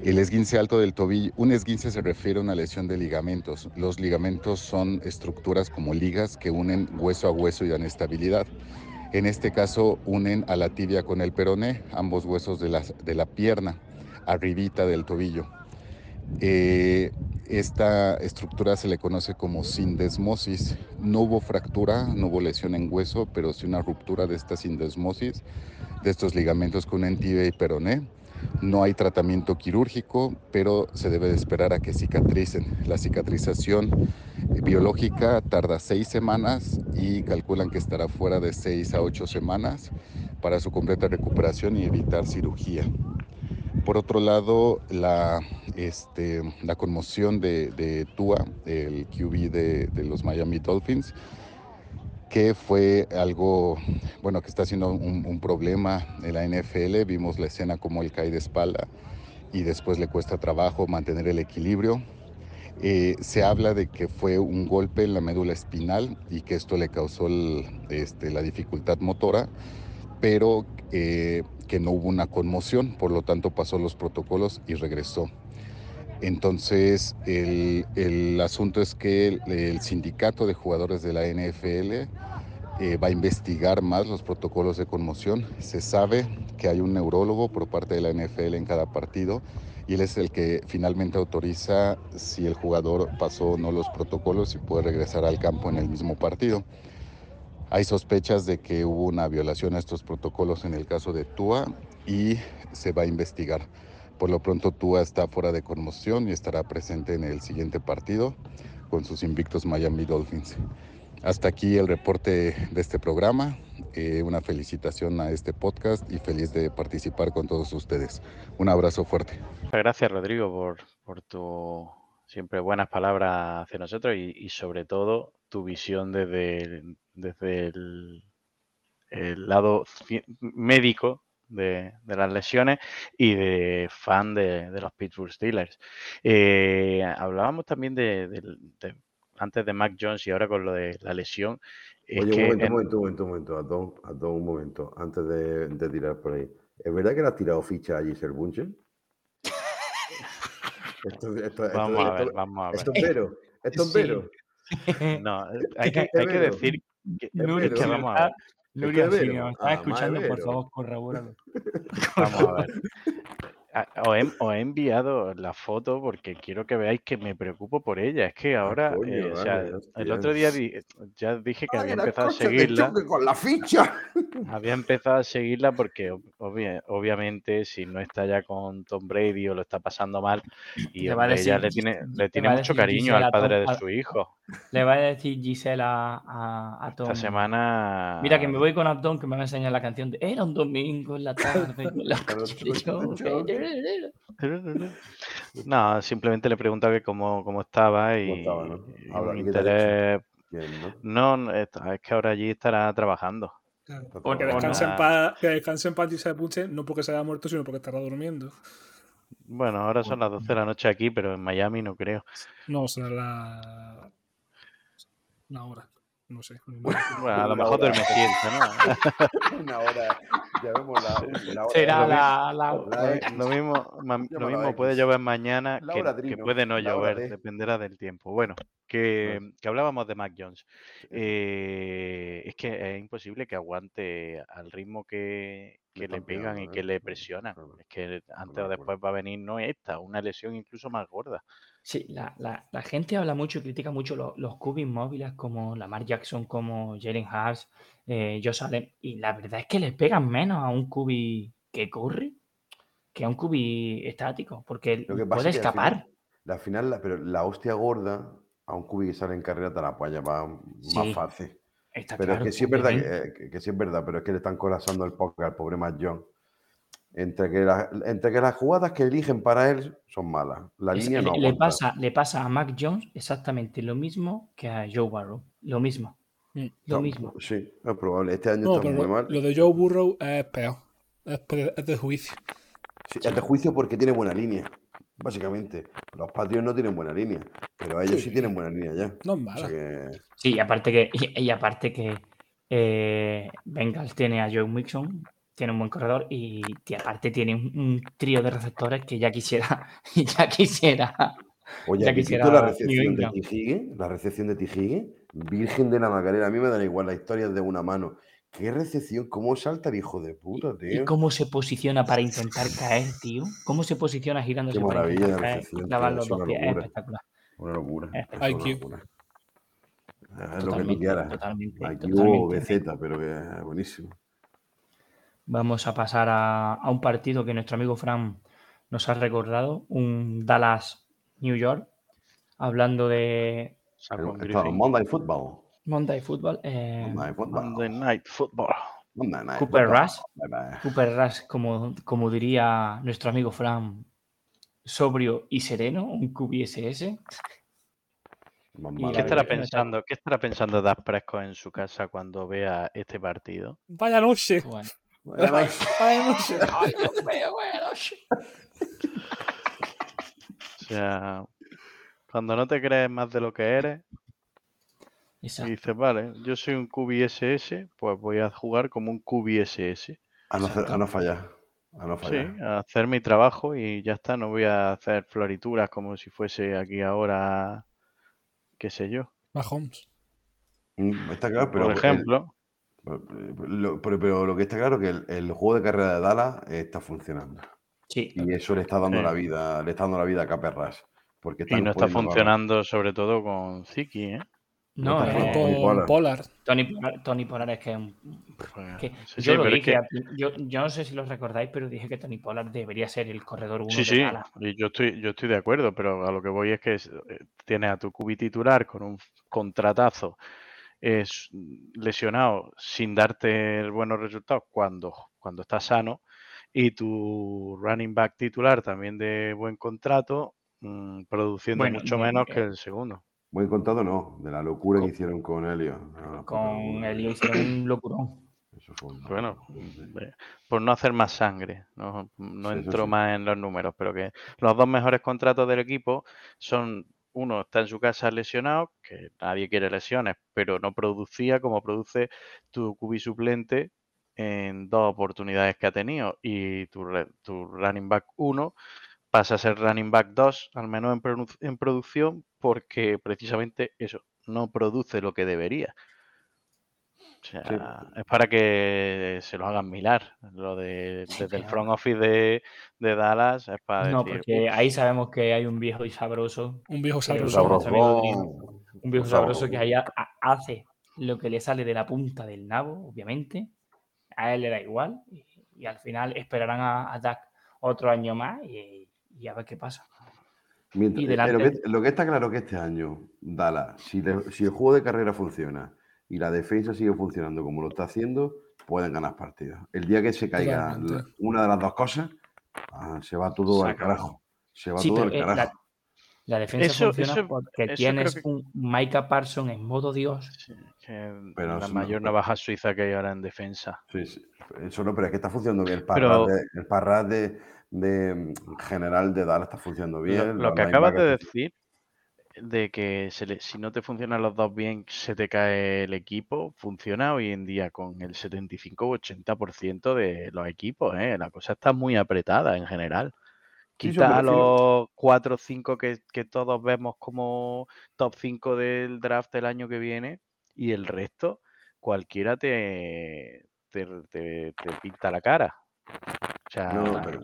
El esguince alto del tobillo, un esguince se refiere a una lesión de ligamentos. Los ligamentos son estructuras como ligas que unen hueso a hueso y dan estabilidad. En este caso unen a la tibia con el peroné, ambos huesos de la, de la pierna, arribita del tobillo. Eh, esta estructura se le conoce como sindesmosis. No hubo fractura, no hubo lesión en hueso, pero sí una ruptura de esta sindesmosis, de estos ligamentos con tibia y peroné no hay tratamiento quirúrgico, pero se debe de esperar a que cicatricen. La cicatrización biológica tarda seis semanas y calculan que estará fuera de seis a ocho semanas para su completa recuperación y evitar cirugía. Por otro lado, la, este, conmoción de, Tua, el QB de los Miami Dolphins, que fue algo, bueno, que está siendo un, problema en la NFL. Vimos la escena como él cae de espalda y después le cuesta trabajo mantener el equilibrio. Eh, se habla de que fue un golpe en la médula espinal y que esto le causó este, la dificultad motora, pero eh, que no hubo una conmoción, por lo tanto pasó los protocolos y regresó. Entonces, el, asunto es que el, sindicato de jugadores de la NFL eh, va a investigar más los protocolos de conmoción. Se sabe que hay un neurólogo por parte de la NFL en cada partido y él es el que finalmente autoriza si el jugador pasó o no los protocolos y puede regresar al campo en el mismo partido. Hay sospechas de que hubo una violación a estos protocolos en el caso de Tua y se va a investigar. Por lo pronto Tua está fuera de conmoción y estará presente en el siguiente partido con sus invictos Miami Dolphins. Hasta aquí el reporte de este programa. Eh, una felicitación a este podcast y feliz de participar con todos ustedes. Un abrazo fuerte. Gracias Rodrigo por, por tu siempre buenas palabras hacia nosotros y, y, sobre todo tu visión desde desde el, el lado médico de, las lesiones y de fan de, los Pittsburgh Steelers. Eh, hablábamos también de, antes de Mac Jones y ahora con lo de la lesión. Oye, un, momento, un momento, un momento, a a un momento, antes de, tirar por ahí. ¿Es verdad que le has tirado ficha a Giselle Bunchen? vamos a ver, vamos a ver. Esto es vero, esto es vero. No, hay que, hay que decir que, que vamos a ver. Nuria, si me estás escuchando, por favor, corrobóralo. Vamos a ver. Os he, enviado la foto porque quiero que veáis que me preocupo por ella. Es que ah, ahora, eh, o sea, el otro día ya dije que había empezado a seguirla. Con la ficha. Había empezado a seguirla porque obviamente si no está ya con Tom Brady o lo está pasando mal y ella le tiene, le tiene mucho cariño al padre de su hijo. Le va a decir Gisela a, Tom. Esta semana. Mira que me voy con Tom que me va a enseñar la canción de Era un domingo en la tarde. no, simplemente le preguntaba que cómo, cómo estaba y, ¿no? interés... ¿no? es que ahora allí estará trabajando. Porque descanse en paz, que descanse en paz y se apunche, no porque se haya muerto, sino porque estará durmiendo. Bueno, ahora son las 12 de la noche aquí, pero en Miami no creo. No, será la... una hora. No sé. Bueno, a lo mejor duerme siesta, ¿no? Una hora. Ya vemos la, Será la, la, Lo mismo, lo mismo puede llover mañana que, puede no llover, dependerá del tiempo. Bueno, que, que hablábamos de Mac Jones. Eh, es que es imposible que aguante al ritmo que, que le pegan y que le presionan. Es que antes o después va a venir no esta, una lesión incluso más gorda. Sí, la, la, la, gente habla mucho y critica mucho los, los cubis móviles como Lamar Jackson, como Jalen Hurts, eh, Josh Allen, y la verdad es que les pegan menos a un cubi que corre que a un cubi estático, porque puede escapar. la final, pero la hostia gorda a un cubi que sale en carrera te la llevar más fácil. pero es que sí es verdad, que, que, sí es verdad, pero es que le están colapsando el poker al pobre Matt John entre que, entre que las jugadas que eligen para él son malas. La línea no le, pasa, le pasa a Mac Jones exactamente lo mismo que a Joe Burrow. Lo mismo. Mm. Lo mismo. Sí, es probable. Este año está muy mal. Lo de Joe Burrow es peor. Es, de juicio. es de juicio porque tiene buena línea. Básicamente. Los patios no tienen buena línea. Pero ellos sí, tienen buena línea ya. No es mala. Sí, aparte que, y, aparte que eh, Bengals tiene a Joe Mixon, tiene un buen corredor y aparte tiene un, trío de receptores que ya quisiera, ya quisiera. Oye, ya quisiera la recepción de Tijigue, la recepción de Tijigue, Virgen de la Macarena, a mí me da igual la historia de una mano. ¿Qué recepción? ¿Cómo salta el hijo de puta, tío? ¿Y cómo se posiciona para intentar caer, tío? ¿Cómo se posiciona girándose Qué para intentar caer? Clavar los dos pies. Es espectacular. Una locura. Es, lo que tú quieras. Totalmente. Aquí hubo BZ, pero que es buenísimo. Vamos a pasar a, un partido que nuestro amigo Fran nos ha recordado, un Dallas-New York, hablando de... Monday Football. Monday Football. Eh, Monday, Night Football. Cooper Rush. Cooper Rush, como, como diría nuestro amigo Fran, sobrio y sereno, un QBSS. ¿Qué estará pensando? ¿Qué estará pensando Das Presco en su casa cuando vea este partido? Vaya noche. O sea, cuando no te crees más de lo que eres, y dices, vale, yo soy un QBSS, pues voy a jugar como un QBSS. A no, a no fallar. A no fallar. Sí, a hacer mi trabajo y ya está. No voy a hacer florituras como si fuese aquí ahora, qué sé yo. Mahomes. Mm, está claro, pero. Por ejemplo. Pero, lo que está claro es que el, juego de carrera de Dallas está funcionando. Sí. Y eso le está dando la vida, le está dando la vida a Caperras. Porque y no está funcionando sobre todo con Ziki, ¿eh? No, eh, con Polar. Tony, Tony Pollard es que, pues, yo lo dije, yo, no sé si lo recordáis, pero dije que Tony Pollard debería ser el corredor uno sí, de sí, y yo estoy, yo estoy de acuerdo, pero a lo que voy es que eh, tiene a tu cubi titular con un contratazo es lesionado sin darte buenos resultados cuando, cuando está sano y tu running back titular también de buen contrato mm, produciendo mucho menos que el segundo. Buen contado no, de la locura que hicieron con Helio. No, Con Helio hicieron un locurón. Eso fue un- Bueno, eh, por no hacer más sangre, no, no Sí, entro sí. más en los números, pero que los dos mejores contratos del equipo son, uno está en su casa lesionado, que nadie quiere lesiones, pero no producía como produce tu cubi suplente en dos oportunidades que ha tenido, y tu, tu running back 1 pasa a ser running back 2, al menos en producción, porque precisamente eso, no produce lo que debería. O sea, es para que se lo hagan mirar. Lo de Sí, desde el front office de, de Dallas es para No, decir, porque "Ups, ahí sabemos que hay un viejo y sabroso. Un viejo sabroso. Un viejo sabroso que ha- hace lo que le sale de la punta del nabo, obviamente. A él le da igual. Y, y al final esperarán a, a Dak otro año más y, y a ver qué pasa. Mientras- Y eh, delante- lo, que, lo que está claro que este año, Dallas, si, le- si el juego de carrera funciona y la defensa sigue funcionando como lo está haciendo, pueden ganar partidos. El día que se caiga la- una de las dos cosas, ah, se va todo Se al carajo. Se va Sí, todo pero, al eh, la, carajo. la defensa Eso- funciona eso- porque eso tienes que- un Micah Parson en modo Dios. sí, que Pero la no- mayor navaja suiza que hay ahora en defensa. Sí, sí. Eso no, pero es que está funcionando bien. El Pero- parras, de, el parras de, de, mm, general de Dallas está funcionando bien. lo que acabas de decir, de que se le- si no te funcionan los dos bien, se te cae el equipo, funciona hoy en día con el 75 o 80% de los equipos. ¿eh? La cosa está muy apretada en general. Quita a los 4 o 5 que, que todos vemos como top 5 del draft del año que viene y el resto, cualquiera te, te, te- te pinta la cara. O sea, No, pero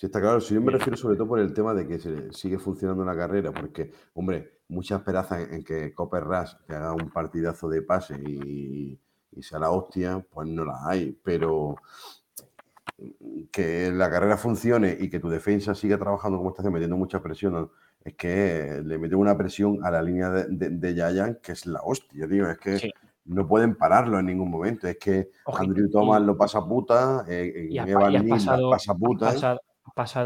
sí está claro. Si yo me refiero sobre todo por el tema de que se sigue funcionando la carrera, porque, hombre, mucha esperanza en, en que Copper Rush te haga un partidazo de pase y, y sea la hostia, pues no la hay. Pero que la carrera funcione y que tu defensa siga trabajando como está haciendo, metiendo mucha presión, es que le mete una presión a la línea de, de, de Giants que es la hostia, tío. Es que Sí. no pueden pararlo en ningún momento. Es que Ojito, Andrew Thomas y- lo pasa puta, eh, Y has, Evan y has pasado, pasa puta. has pasado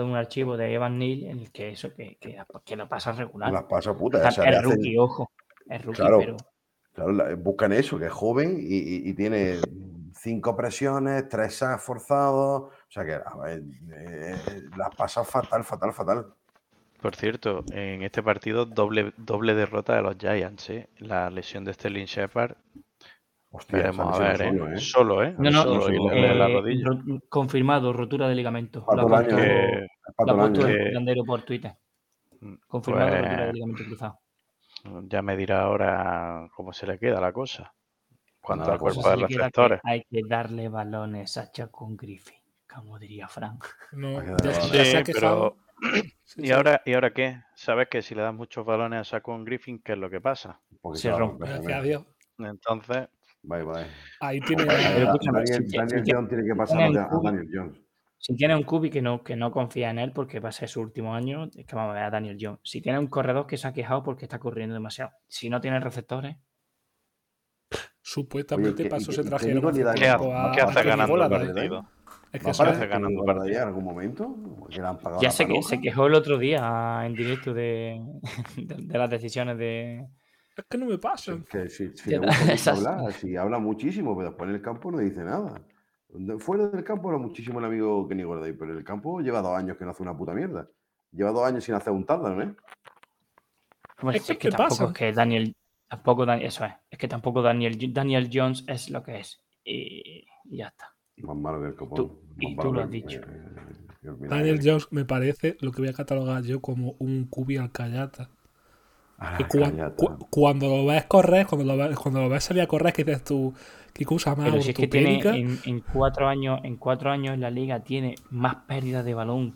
un archivo de Evan Neal en el que eso que, que, que lo pasa regular. Las pasa puta. O sea, es hacen- rookie, ojo. Es rookie, Claro. pero claro, buscan eso, que es joven y, y- y tiene cinco presiones, tres sacks forzados. O sea que a ver, eh, las pasa fatal, fatal, fatal. Por cierto, en este partido doble, doble derrota de los Giants, ¿eh? La lesión de Sterling Shepard. Hostia, Veremos a ver, ¿eh? solo, ¿eh? Solo, ¿eh? No, no, Solo, y no, le- le- la eh, rodilla. ro- confirmado, rotura de ligamento. Lo ha puesto. Que- el puesto año. el que- Landero por Twitter. Confirmado Pues, rotura de ligamento cruzado. Ya me dirá ahora cómo se le queda la cosa. Cuanto Nada, al pues cuerpo de queda que receptores. hay que darle balones a Chacon Griffin, como diría Frank. No, Sí. Sí, ¿Y sí. ahora, ¿Y ahora qué? ¿Sabes que si le das muchos balones a Saquon Griffin, qué es lo que pasa? Se rompe. romper Gracias a. Dios. Entonces, Bye, bye. Ahí tiene. Pero escúchame, Daniel, si- Daniel si- Jones tiene que pasar un a cubi- Daniel Jones. Si tiene un cubi que no, que no confía en él porque va a ser su último año, es que vamos a ver a Daniel Jones. Si tiene un corredor que se ha quejado porque está corriendo demasiado. Si no tiene receptores, Supuestamente Oye, ¿qué- pasó y se qué- trajeron qué ¿qué, a- qué hace ganando el partido? Es que ¿Va eso ¿sabes? hace ganando el partido en algún momento? ¿Que le han pagado ya sé que se quejó el otro día en directo de, de, de las decisiones de. Es que no me Sí, pasan. que si, si le gusta hablar, si habla muchísimo, pero después en el campo no dice nada. Fuera del campo habla muchísimo el amigo Kenny Gorday, pero en el campo lleva dos años que no hace una puta mierda. Lleva dos años sin hacer un touchdown, ¿eh? Bueno, Es es que, que, ¿qué tampoco pasa? es que Daniel. Tampoco Dan- eso es. Es que tampoco Daniel, Daniel Jones es lo que es. Y, y ya está. Más malo que el copón. Tú- y tú lo que has dicho. eh, que el vinagre. Daniel Jones me parece lo que voy a catalogar yo como un cubi alcayata. Ah, cu- cuando lo ves correr, cuando lo ves, cuando lo ves salir a correr, que dices tú, qué cosa más Pero si es que tiene ortopédica. en, en cuatro años, en cuatro años la liga tiene más pérdidas de balón.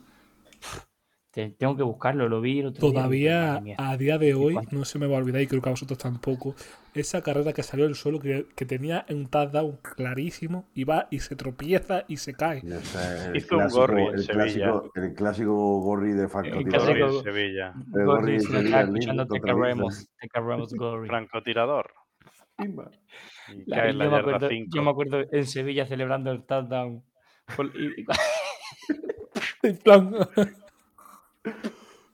Te- tengo que buscarlo, lo vi el otro Todavía a día de hoy, no se me va a olvidar y creo que a vosotros tampoco, esa carrera que salió del suelo que, que tenía un touchdown clarísimo y va y se tropieza y se cae. El un clásico- Gorri en el Sevilla. clásico, el clásico Gorri de El francotirador. clásico- Gorri Sevilla. El Sevilla escuchando, te te Gordy. Francotirador. Y La- cae en la yo, me acuerdo, 5. yo me acuerdo en Sevilla celebrando el touchdown. En plan,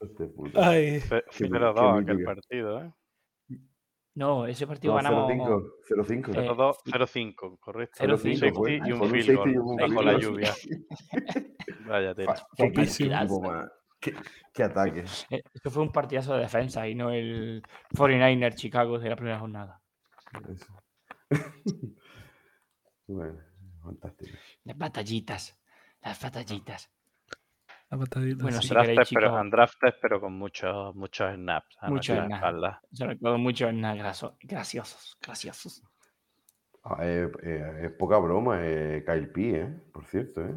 Este puto. ay, Fe- Qué Primero qué dos aquel mítica. partido, ¿eh? No, ese partido No, ganamos. 0-5. 0-5. Eh, 0-2, 0-5, correcto. 0-5, Un safety fue. y un field goal bajo la lluvia. Vaya tela. Qué, qué- qué ataque. eh, Esto fue un partidazo de defensa y no el 49er Chicago de la primera jornada. Eso. bueno, fantástico. Las batallitas. Las batallitas. Patadita, Bueno, sí. si queréis, Undrafted, pero, undrafted, pero con muchos, muchos snaps Muchos snaps. Yo recuerdo mucho en nada graso- graciosos. Graciosos. Ah, eh, eh, es poca broma, eh, Kyle P, ¿eh? Por cierto, ¿eh?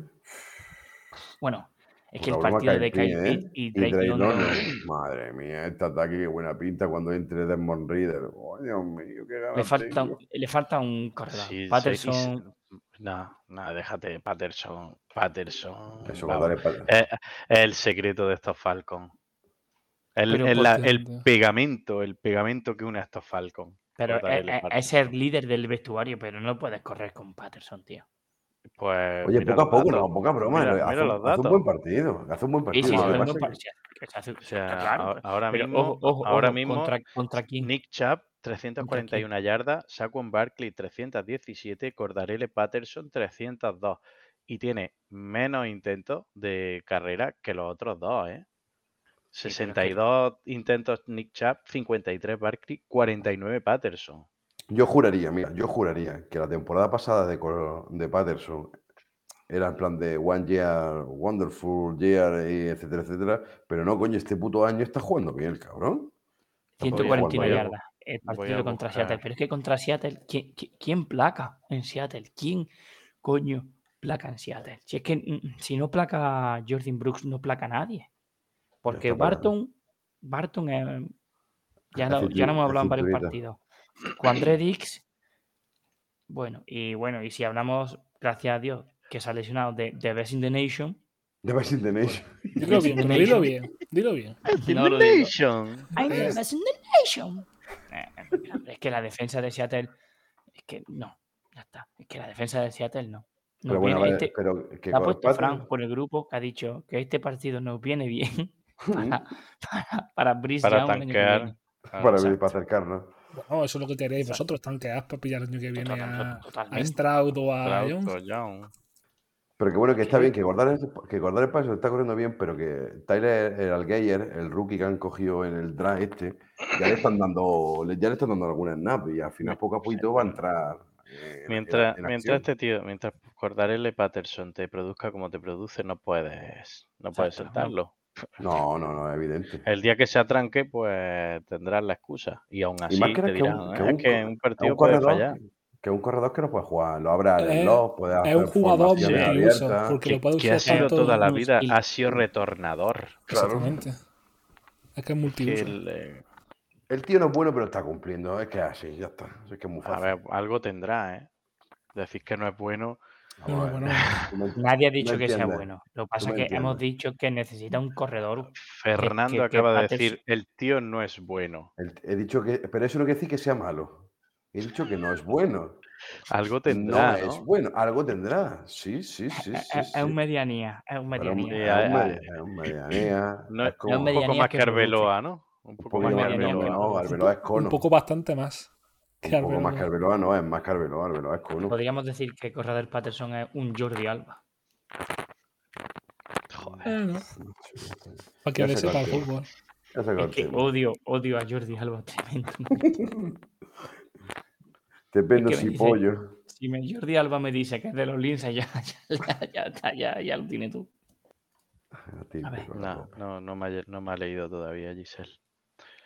Bueno, es que el partido de Kyle P, Kyle ¿eh? Pitt y Y Drake Drake London. London. Madre mía, este ataque, qué buena pinta cuando entre Desmond Reader. Oh, Dios mío, qué Le falta, un- le falta un corredor. Sí, sí, Patterson. No, no, déjate, Patterson. Patterson. Eso, vamos. guardar el secreto de estos Falcons. El, el- la- porque- el pegamento, el pegamento que une a estos Falcons. Pero es, el es- el líder del vestuario, pero no puedes correr con Patterson, tío. Pues, Oye, poco a poco, datos. no, poca broma. Mira- hace, mira los hace un buen partido. Hace un buen partido. ahora- mismo, ojo, ojo, ahora mismo ¿contra, contra quién? Nick Chubb, 341 yardas, Saquon Barkley, 317, Cordarelle Patterson, 302. Y tiene menos intentos de carrera que los otros dos, ¿eh? Sí, pero es que- 62 intentos Nick Chubb, 53 Barkley, 49 Patterson. Yo juraría, mira, yo juraría que la temporada pasada de, de Patterson era en plan de One Year, Wonderful Year, etcétera, etcétera. Pero no, coño, este puto año está jugando bien el cabrón. Está jugando 149 bien. yardas. El partido contra. Seattle. Pero es que contra Seattle, ¿quién, quién- quién placa en Seattle? ¿Quién coño placa en Seattle? Si es que mm, si no placa Jordan Brooks, no placa nadie. Porque. Barton, Barton eh, ya, no, ya no hemos hablado en varios partidos. Cuandre Dix, bueno, y bueno, y si hablamos, gracias a Dios, que se ha lesionado de, de Best in the Nation, The Best in the Nation. Dilo bien, dilo bien. Dilo bien. No. Nation. I'm the best in the nation. Eh, es que la defensa de Seattle. Es que no, ya está. Es que la defensa de Seattle no. Nos Pero bueno, este- pero que ha puesto Frank por el grupo que ha dicho que este partido nos viene bien para, para, para Brice Para Young tanquear. para, Exacto. para acercarnos. Bueno, eso es lo que queréis vosotros, tanqueas para pillar el año que viene a, a. Stroud o a Jones. Pero que bueno, que está bien, que guardar el, que guardar el paso está corriendo bien, pero que Tyler el Algeyer, el rookie que han cogido en el draft este, ya le están dando, ya le están dando alguna snap y al final poco a poquito va a entrar. eh, en- Mientras, en mientras este tío, mientras Cordarelle Patterson te produzca como te produce, no puedes, no puedes soltarlo. No, no, no, evidente. El día que se atranque, pues tendrás la excusa. Y aún así más que te un- dirán, que "Eh, un es que un partido un puede fallar. Que un corredor que no puede jugar, lo abre al Es- reloj, puede Es hacer un jugador multiuso, porque Que, lo puede que usar ha sido toda la vida, ha sido retornador. Claro. Exactamente. Es que es multiuso. el, eh, El tío no es bueno, pero está cumpliendo. Es que es así, ya está. Es que es muy a fácil. ver, algo tendrá, ¿eh? Decir que no es bueno. No, a me- Nadie ha dicho que sea bueno. Lo que pasa es que hemos dicho que necesita un corredor. Fernando que acaba de decir, el tío no es bueno. El- he dicho que. Pero eso no quiere decir que sea malo. He dicho que no es bueno. Algo tendrá, no ¿no? es bueno. Algo tendrá. Sí, sí, sí. Es, sí, es sí. un medianía. Es un medianía. es un Eh, medianía. No, es como un medianía poco más que. Arbeloa, ¿no? Un un poco más que Arbeloa, no, Arbeloa es cono. un poco bastante más. que Un poco más que Arbeloa. No es más que Arbeloa. Arbeloa es cono. Podríamos decir que Corredor Patterson es un Jordi Alba. Bueno, para que le sepa el fútbol. Es que odio, odio a Jordi Alba tremendo. Depende si dice- pollo. Si me, Jordi Alba me dice que es de los Linces, ya, ya, ya, está, ya, ya lo tiene tú. Típico, A ver. la No, no, no me, ha, no me ha leído todavía, Giselle.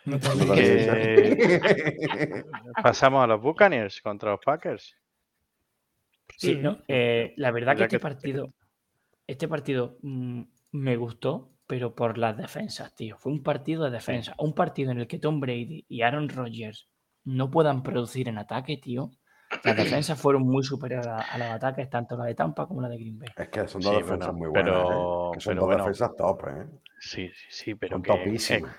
No. Eh, pasamos a los Buccaneers contra los Packers. Sí, Sí. no, eh, la verdad que este que- partido, este partido mm, me gustó, pero por las defensas, tío. Fue un partido de defensa. Un partido en el que Tom Brady y Aaron Rodgers no puedan producir en ataque, tío. Las defensas fueron muy superiores a, a los ataques, tanto la de Tampa como la de Green Bay. Es que son dos Sí, defensas bueno, muy buenas. pero- ¿eh? Son pero dos bueno. defensas top, ¿eh? Sí, sí, sí, pero Son que, topísimas.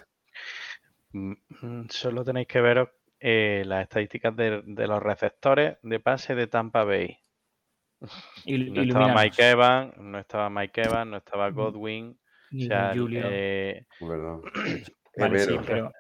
mm, mm, solo tenéis que ver eh, las estadísticas de, de los receptores de pase de Tampa Bay. Il- No estaba Mike Evans, no estaba Mike Evans, no estaba Godwin. ni o sea, Julio. eh. Vale, sí, pero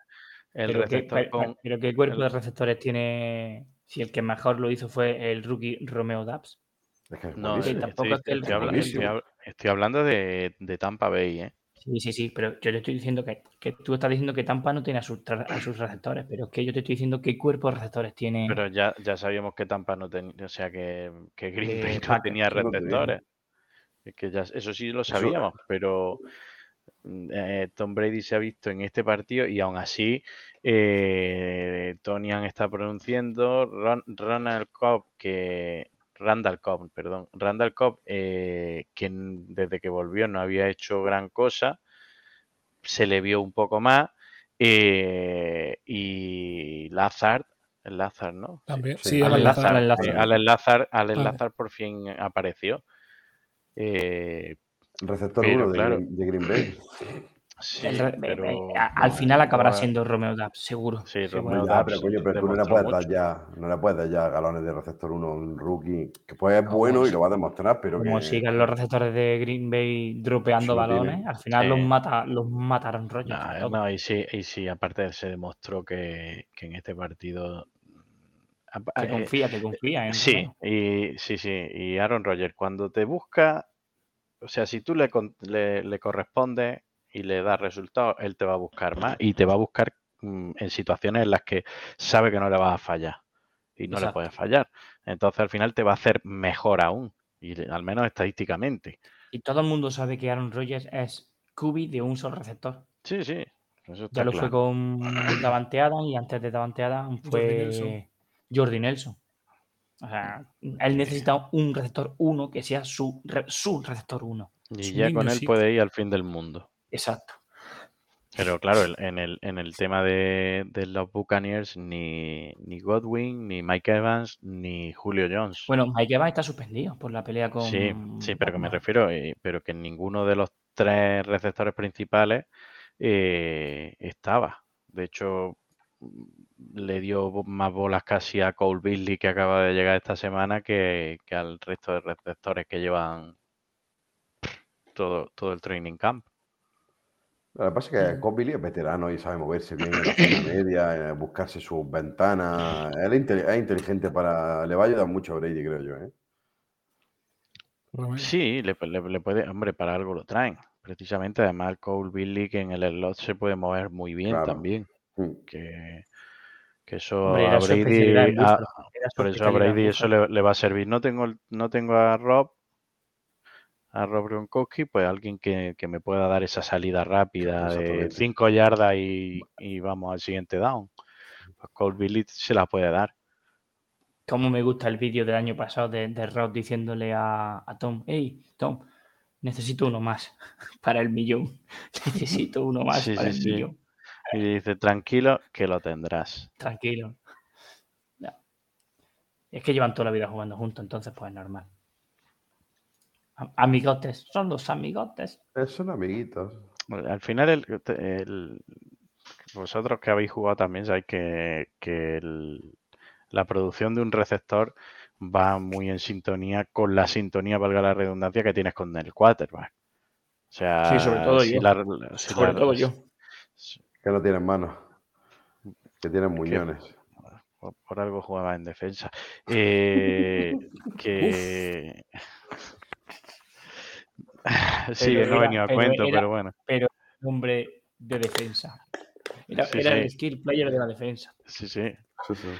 El pero, qué, receptor pero- con- pero qué cuerpo el- de receptores tiene. Si el que mejor lo hizo fue el rookie Romeo. Es que es No, tampoco estoy, que el- hablando de, de Tampa Bay, ¿eh? Sí, sí, sí, pero yo te estoy diciendo que, que tú estás diciendo que Tampa no tiene a sus, a sus receptores, pero es que yo te estoy diciendo qué cuerpo de receptores tiene. Pero ya, ya sabíamos que Tampa no tenía, o sea, que, que Green Eh, Bay no tenía que no tenía. receptores. Es que ya, eso sí lo sabíamos, pero eh, Tom Brady se ha visto en este partido y aún así eh, Tonian está pronunciando Ron- Ronald Cobb que Randall Cobb, perdón, Randall Cobb eh, que n- desde que volvió no había hecho gran cosa, se le vio un poco más eh, y Lazard, el Lazard, ¿no? También. Sí, Sí, Alan Alan Lazard, Lazard. Alan Lazard. Allen Lazard, Allen Vale. Lazard por fin apareció. Eh, Receptor Pero, 1 de, claro. Green- de Green Bay. sí, El re- pero al no, final acabará no- siendo Romeo Dubs, seguro. Sí. Romeo Ya, Dubs pero coño, pero tú no le puedes dar ya, no le puedes dar ya galones de receptor 1 a un rookie, que pues es bueno y lo va a demostrar, pero Como que sigan los receptores de Green Bay dropeando balones, al final los mata, los mataron eh, todos. no, y sí, y sí, aparte se demostró que, que en este partido. que eh, confía, que confía en Sí, y sí, sí. Y Aaron Rodgers, cuando te busca, o sea, si tú le, le, le correspondes y le das resultados, él te va a buscar más y te va a buscar mm, en situaciones en las que sabe que no le vas a fallar y no le puedes fallar. Entonces al final te va a hacer mejor aún, y al menos estadísticamente. Y todo el mundo sabe que Aaron Rodgers es QB de un solo receptor. Sí, sí. Eso está Ya lo fue con Davante Adams y antes de Davante Adams fue Nelson. Jordi Nelson. O sea, él necesita un receptor 1 que sea su, re- su receptor 1. Y Su ya con él sí. puede ir al fin del mundo. Exacto. Pero claro, en el, en el tema de, de los Buccaneers, ni, ni Godwin, ni Mike Evans, ni Julio Jones. Bueno, Mike Evans está suspendido por la pelea con. sí, sí, pero que me refiero, eh, pero que ninguno de los tres receptores principales eh, estaba. De hecho, mm, le dio más bolas casi a Cole Beasley que acaba de llegar esta semana que, que al resto de receptores que llevan todo, todo el training camp. Lo que pasa es que Cobbilly es veterano y sabe moverse bien en la zona media, buscarse sus ventanas. Él es, inte- es inteligente para. Le va a ayudar mucho a Brady, creo yo. ¿eh? Sí, le, le- le puede, hombre, para algo lo traen. Precisamente, además, el Cole Beasley que en el slot se puede mover muy bien Claro. también. Mm. Que, que eso Hombre, a Brady, a- por eso a Brady eso le, le va a servir. No tengo, no tengo a Rob, a Rob Gronkowski, pues alguien que, que me pueda dar esa salida rápida de Exactamente. 5 yardas y, y vamos al siguiente down. Pues Beasley se la puede dar. Cómo me gusta el vídeo del año pasado de, de Rob diciéndole a, a Tom, hey, Tom, necesito uno más para el millón. Necesito uno más Sí, para sí, el sí. millón. Y dice, tranquilo, que lo tendrás. Tranquilo. Ya. Es que llevan toda la vida jugando juntos, entonces pues es normal. Am- Amigotes, son los amigotes. Eh, Son amiguitos. Bueno, Al final, el, el- vosotros que habéis jugado también sabéis que, que el- la producción de un receptor va muy en sintonía con la sintonía, valga la redundancia, que tienes con el quarterback. O sea, Sí, sobre todo si yo. la- si Sobre la- todo yo. Que no tienen manos. Que tienen muñones. por, por algo jugaba en defensa. Eh, que. sí, Pero no era- venía a pero cuento, era- pero bueno. Pero hombre de defensa. Era, Sí, era sí. el skill player de la defensa. Sí, sí.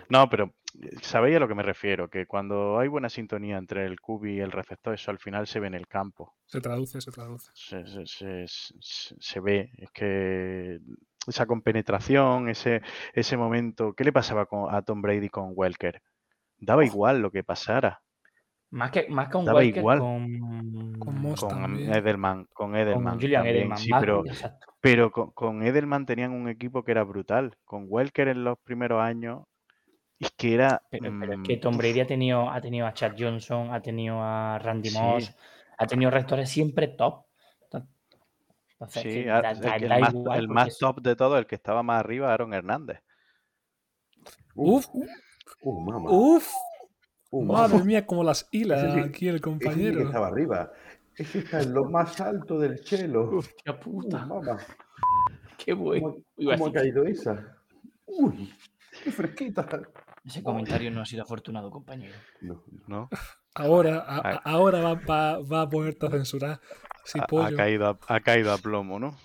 No, pero eh, sabéis a lo que me refiero, que cuando hay buena sintonía entre el QB y el receptor, eso al final se ve en el campo. Se traduce, se traduce. Se, se- se- se- se ve. Es que esa compenetración, ese, ese momento. ¿Qué le pasaba con- a Tom Brady con Welker? Daba igual lo que pasara. Más que, más que un Daba Walker igual. con, Con Moss Con. Edelman, con con Edelman. Julian también, Edelman. sí, más- pero, pero con, con Edelman tenían un equipo que era brutal. Con Welker en los primeros años, es que era. Pero, pero es que mm, Tom uf, Brady ha tenido, ha tenido a Chad Johnson, ha tenido a Randy Sí. Moss, ha tenido rectores siempre top. Entonces, sí, que a- da- el, da- que- el da más, igual el porque más es- top de todo, el que estaba más arriba, Aaron Hernández. Uf, Uh, mamá. uf. Uh. Madre mía, como las hilas Ese aquí el Ese sí que compañero. estaba arriba. Ese está en lo más alto del chelo. Hostia Uh, puta, mamá. qué bueno. ¿Cómo, ha caído esa? Uy, qué fresquita. Ese comentario no ha sido afortunado, compañero. No, ¿no? Ahora, Ah. a- ahora va, va- va a ponerte a censurar. Sí, Ha, ha caído a, ha caído a plomo, ¿no?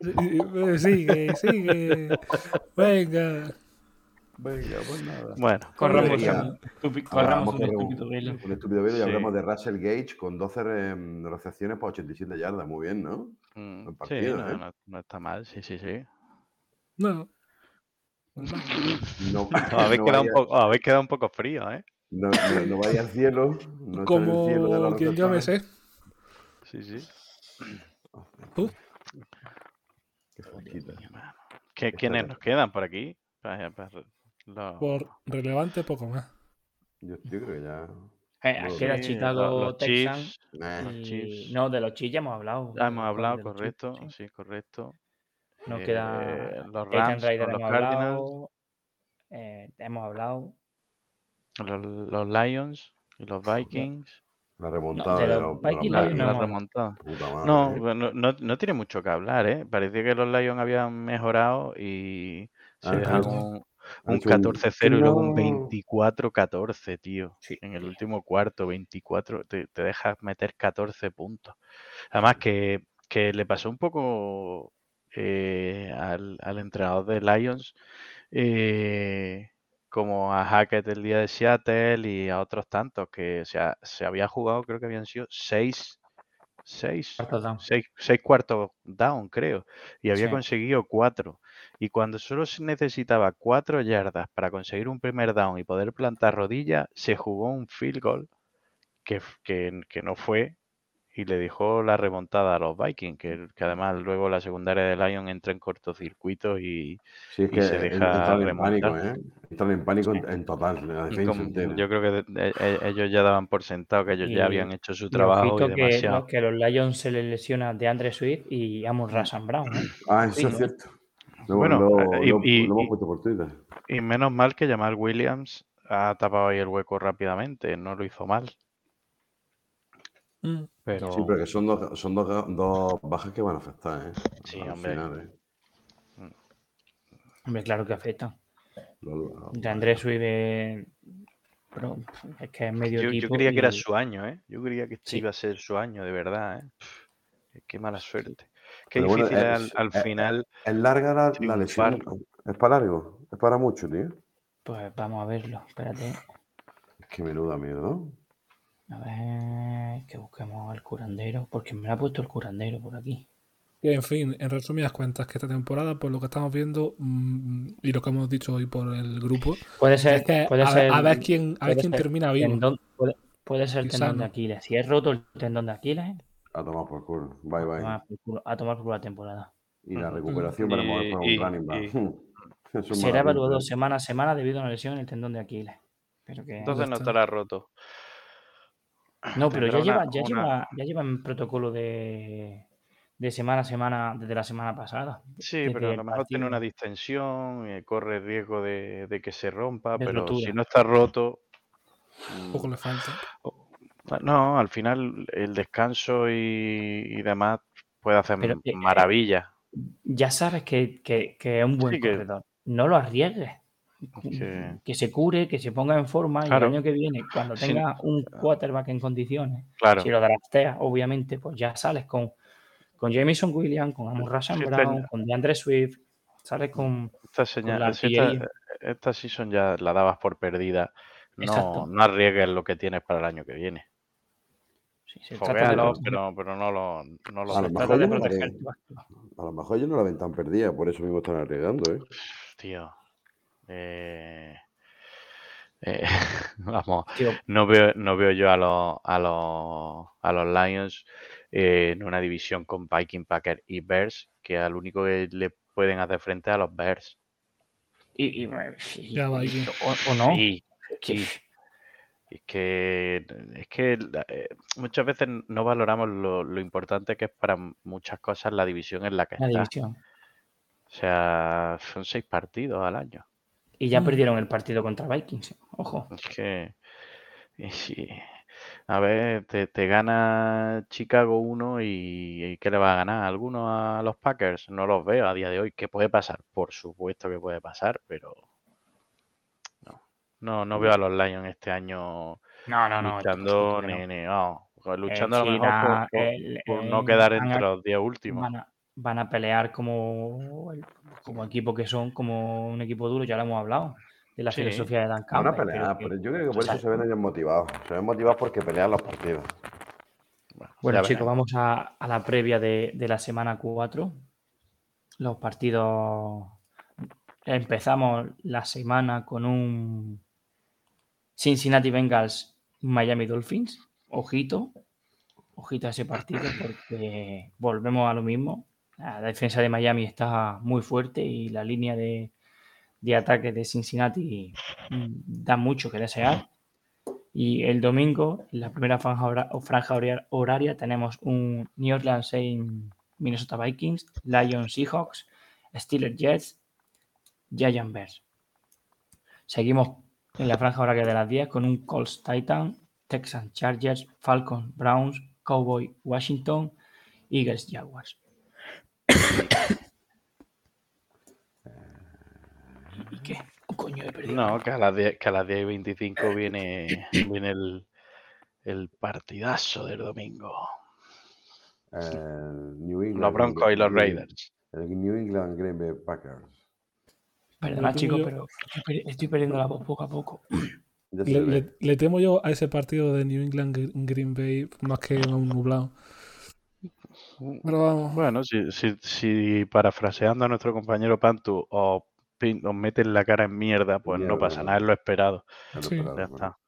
Eh, Sigue, sigue. Venga. Venga, pues nada. Bueno, Corramos Ya. un, corramos un con estúpido velo. Un estúpido velo y Sí. hablamos de Russell Gage con 12 re- recepciones para 87 yardas. Muy bien, ¿no? mm, buen sí, partido, no, ¿eh? no- no está mal, sí, sí, sí. No. No, Os habéis, no quedado un poco, habéis quedado un poco frío, ¿eh? no, no- no vaya al cielo. No está en el cielo de Como los quien yo me sé. Sí, sí. Tú. Qué. ¿Qué, ¿Quiénes nos quedan por aquí? Para- para los- Por relevante, poco más. Yo, yo creo que ya. Eh, aquí era Chicago, los- los. No, de los Chiefs ya hemos hablado. Ya hemos hablado, correcto. Chiefs, sí. Sí, correcto. Nos Eh, queda los Rams los hemos Cardinals, hablado. eh, hemos hablado. los, los Lions y los Vikings. La remontada de de, los los, de los Vikings La, Lions no la hemos- remontada. Puta madre, No, ¿eh? bueno, no, no tiene mucho que hablar, ¿eh? Parecía que los Lions habían mejorado y se Ah, dejaron un, un hecho un 14-0 y luego un no. 24-14, tío. Sí. En el último cuarto, 24, te, te dejas meter 14 puntos. Además que, que le pasó un poco eh, al, al entrenador de Lions eh, como a Hackett el día de Seattle y a otros tantos que o sea, se había jugado, creo que habían sido seis, seis, seis, seis cuartos down, creo, y había Sí. conseguido cuatro. Y cuando solo se necesitaba cuatro yardas para conseguir un primer down y poder plantar rodillas, se jugó un field goal que, que, que no fue y le dejó la remontada a los Vikings, que, que además luego la secundaria de Lion entra en cortocircuito y, Sí, es y que se deja entraron en pánico, ¿eh? Entraron en pánico Sí. en, total, la defensa como- yo creo que de- de- e- ellos ya daban por sentado que ellos Y- ya habían hecho su trabajo y que, demasiado. no, que a los Lions se les lesiona de Andre Swift y Amon Rasan Brown. ¿eh? Ah, eso Sí, es ¿no? cierto. Lo, Bueno, lo- y- lo- y- lo hemos puesto por Twitter. Y menos mal que Jamal Williams ha tapado ahí el hueco rápidamente, no lo hizo mal. Mm. Pero Sí, pero que son dos, son dos, dos bajas que van a afectar, ¿eh? Sí, Al hombre. final, ¿eh? Hombre, claro que afecta. Lo- lo- De Andrés eh, pero es que es medio yo, creía que era su año, ¿eh? Yo creía que este Sí. iba a ser su año, de verdad, ¿eh? Qué mala suerte. Qué Pero difícil es- al, al es- final. Es larga la, la lesión. Es para largo. Es para mucho, tío. Pues vamos a verlo. Espérate. Es que menuda mierda. A ver, que busquemos al curandero. Porque me lo ha puesto el curandero por aquí. Y, en fin, en resumidas cuentas, que esta temporada, por lo que estamos viendo mm, y lo que hemos dicho hoy por el grupo, Puede ser, es que puede a, ser, ver, a ver quién, a ver puede quién ser termina vivo. tendón- puede, puede ser el tendón de Aquiles. Si es roto el tendón de Aquiles, A tomar por culo. Bye, bye. a tomar por culo- a tomar por culo la temporada. Y la recuperación Y- veremos a ver por y- un running back. y- Eso es Será evaluado ¿eh? semana a semana debido a una lesión en el tendón de Aquiles. Pero que... Entonces no estará roto. No, pero ya Tendrá lleva, una- ya una- lleva, ya lleva en protocolo de, de semana a semana desde la semana pasada. Sí, desde pero a el lo mejor tiene una distensión, eh, corre riesgo de, de que se rompa, De pero rotura. si no está roto. mm, Poco le falta. No, al final el descanso y, y demás puede hacer Pero, eh, maravillas. Ya sabes que, que- que es un buen Sí, que- corredor. No lo arriesgues. Que- Que se cure, que se ponga en forma Claro. y el año que viene, cuando Sí. tenga un quarterback en condiciones, Claro. si lo drafteas, obviamente, pues ya sales con, con Jameson Williams, con Amon Russell Sí, Brown, con DeAndre Swift, sales con... Esta, la señal, esta, artillería. esta season ya la dabas por perdida. No, Exacto. no arriesgues lo que tienes para el año que viene. sí, se trata de Foguéalo, proteger- pero, pero no lo, no lo A lo mejor de proteger. A lo mejor ellos no la ven tan perdida, por eso mismo están arriesgando, ¿eh? Tío. Eh, eh, vamos, no veo, no veo yo a los, a los, a los Lions eh, en una división con Viking, Packer y Bears, que al único que le pueden hacer frente a los Bears. y, y- y- Ya o, o no. Sí, que- sí. Es que, es que eh, muchas veces no valoramos lo, lo importante que es para muchas cosas la división en la que la está. división. O sea, son seis partidos al año. Y ya Mm. perdieron el partido contra Vikings. Ojo. Es que. sí. A ver, te, te gana Chicago uno y, y ¿qué le va a ganar? ¿Alguno a los Packers? No los veo a día de hoy. ¿Qué puede pasar? Por supuesto que puede pasar, pero no. No, no veo a los Lions este año No, no, no. luchando no. ni, ni- no, En luchando a lo mejor por, por- el- por no quedar entre los 10 últimos. van a, van a pelear como, como equipo que son, como un equipo duro, ya lo hemos hablado, de la Sí. filosofía de Dan Van a Campbell. pelear, pero que- yo creo que por o sea, eso se ven ellos motivados. Se ven motivados porque pelean los partidos. Bueno, ya chicos, vamos a, a la previa de, de la semana 4. Los partidos. Empezamos la semana con un Cincinnati Bengals Miami Dolphins. Ojito, ojito a ese partido porque volvemos a lo mismo. La defensa de Miami está muy fuerte y la línea de, de ataque de Cincinnati da mucho que desear. Y el domingo, en la primera franja, horaria, tenemos un New Orleans en Minnesota Vikings, Lions Seahawks, Steelers Jets, Giants Bears. Seguimos en la franja horaria de las 10 con un Colts Titan, Texans Chargers, Falcons Browns, Cowboy Washington, Eagles Jaguars. ¿Y qué? Coño, he perdido. No, que a las 10, que a las 10 y 25 viene, viene el, el partidazo del domingo. New England, Los Broncos y los Raiders. El New England Green Bay Packers. Perdona, chicos, pero estoy, per- estoy perdiendo la voz poco a poco. Le, le- le temo yo a ese partido de New England Gr- Green Bay más que a un nublado. Pero vamos. Bueno, si, si, si parafraseando a nuestro compañero Pantu, os, meten la cara en mierda, pues no pasa nada, es lo esperado. Ya lo Sí. esperaba, Ya bueno. está.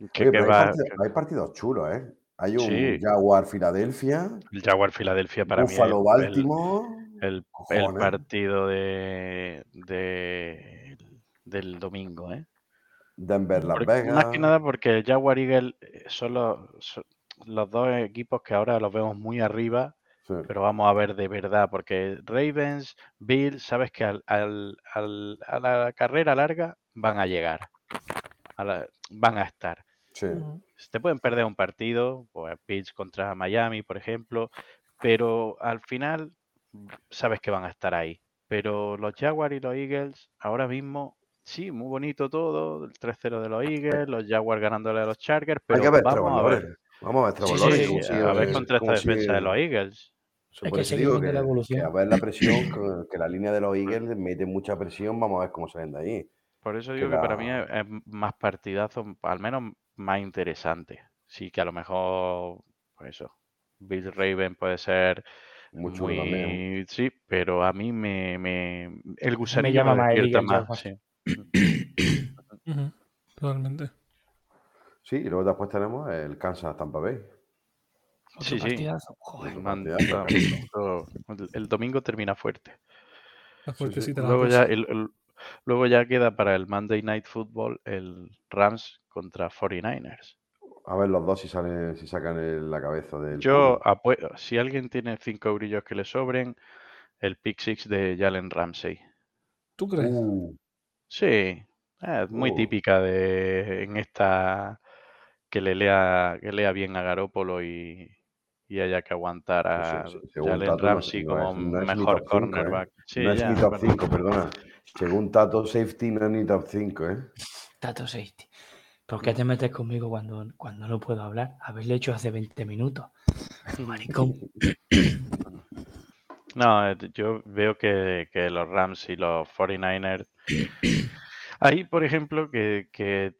Oye, hay, partidos, hay partidos chulos, ¿eh? Hay un Sí. Jaguar Filadelfia, el Jaguar Filadelfia para Buffalo mí es el, Baltimore. el, el Cojones. partido de, de- del domingo, ¿eh? Denver Las Porque- Vegas. más que nada porque Jaguar Eagle eh, son los, son los dos equipos que ahora los vemos muy arriba, Sí. pero vamos a ver de verdad, porque Ravens, Bills, sabes que al, al- al- a la carrera larga van a llegar, a la- van a estar. sí. Te pueden perder un partido, pues Bills contra Miami, por ejemplo, pero al final sabes que van a estar ahí. Pero los Jaguars y los Eagles, ahora mismo, sí, muy bonito todo, el 3-0 de los Eagles, los Jaguars ganándole a los Chargers, Hay pero que ver vamos a ver. Vamos a ver Sí, sí, sí, A ver contra esta defensa de los Eagles. Hay por que eso seguir digo viendo la que, evolución. que a ver la presión, que, que la línea de los Eagles mete mucha presión, vamos a ver cómo salen de ahí. Por eso Que digo que para mí es, es más partidazo, al menos más interesante. Sí que a lo mejor, pues eso, Bill Raven puede ser Muy también. muy... Sí, pero a mí me... me el gusanillo llama me más el despierta más. Ujú, Totalmente. Sí, y luego después tenemos el Kansas Tampa Bay. Otro Sí, sí. partidazo. Joder. Otro Man- partidazo, todo- el, el domingo termina fuerte. La la Luego ya, cosa. el- el- luego ya queda para el Monday Night Football el Rams contra 49ers. A ver los dos si salen, si sacan el- la cabeza del. Yo público. apue- si alguien tiene cinco brillos que le sobren, el pick six de Jalen Ramsey. ¿Tú crees? Uh, Sí, es muy Uh. típica de en esta que le lea, que lea bien a Garópolo y, y haya que aguantar a Sí, sí, sí, según Jalen Ramsey no como es- no es ni mejor cinco, ¿eh? cornerback. Sí, no es ya, ni top pero- 5, perdona. Según Tato, safety no es ni top 5, ¿eh? Tato Safety. ¿Por qué te metes conmigo cuando, cuando no puedo hablar? Haberle hecho hace 20 minutos. Maricón. No, eh, yo veo que, que los Rams y los 49ers. Ahí, por ejemplo, que, que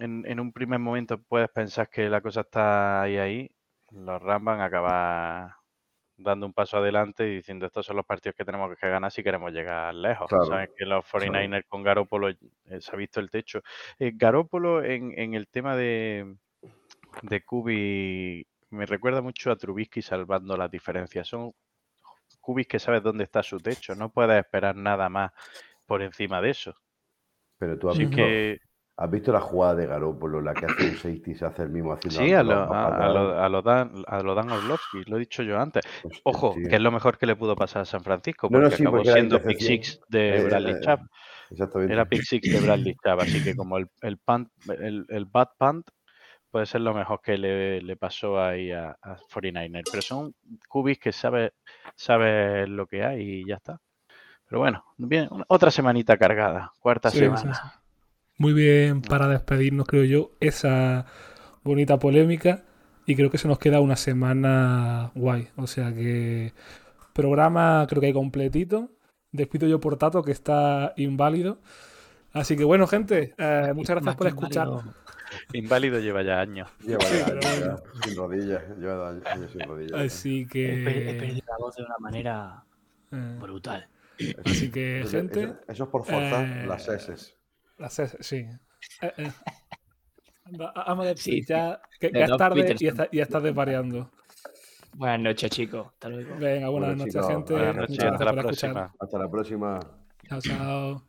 en, en un primer momento puedes pensar que la cosa está ahí, ahí. Los Rams van a acabar dando un paso adelante y diciendo estos son los partidos que tenemos que ganar si queremos llegar lejos. Claro, Sabes que los 49ers con Garópolo eh, se ha visto el techo. Eh, Garópolo en, en el tema de, de Kubi me recuerda mucho a Trubisky salvando las diferencias. Son Kubis que sabes dónde está su techo, no puedes esperar nada más por encima de eso. Pero tú has Así visto, que has visto la jugada de Garópolo, la que hace un safety y se hace el mismo haciendo sí, a lo, a, lo, a lo Dan, a lo Dan Orlovsky, lo he dicho yo antes. Hostia, Ojo, tío. que es lo mejor que le pudo pasar a San Francisco, porque no, sí, acabó porque siendo pick six de Eh, Bradley eh, Chubb. Exactamente. Era pick six de Bradley Chubb, así que como el, el, punt, el, el bad punt, puede ser lo mejor que le, le pasó ahí a, a 49er. Pero son cubis que sabe, sabe lo que hay y ya está. Pero bueno, bien, otra semanita cargada, cuarta Sí, semana. sí, sí. Muy bien para despedirnos, creo yo, esa bonita polémica. Y creo que se nos queda una semana guay. O sea que programa creo que hay completito. Despido yo por Tato, que está inválido. Así que bueno, gente, eh, muchas gracias por que escuchar. inválido, lleva ya años. Lleva Sí, ya años ya, sin rodillas. Lleva años sin rodillas. Así per- he que. perdido la voz de una manera eh, brutal. así que, gente. Eso, eso es por forzar eh, las S. Sí. Eh, eh. Va- Vamos a Sí, decir, ya que, De es tarde y, Peterson. está, y estás desvariando. Buenas noches, chicos. Hasta luego. Venga, buenas noches, chicos, gente. Buenas noches, hasta la próxima. Hasta la próxima. Chao, chao.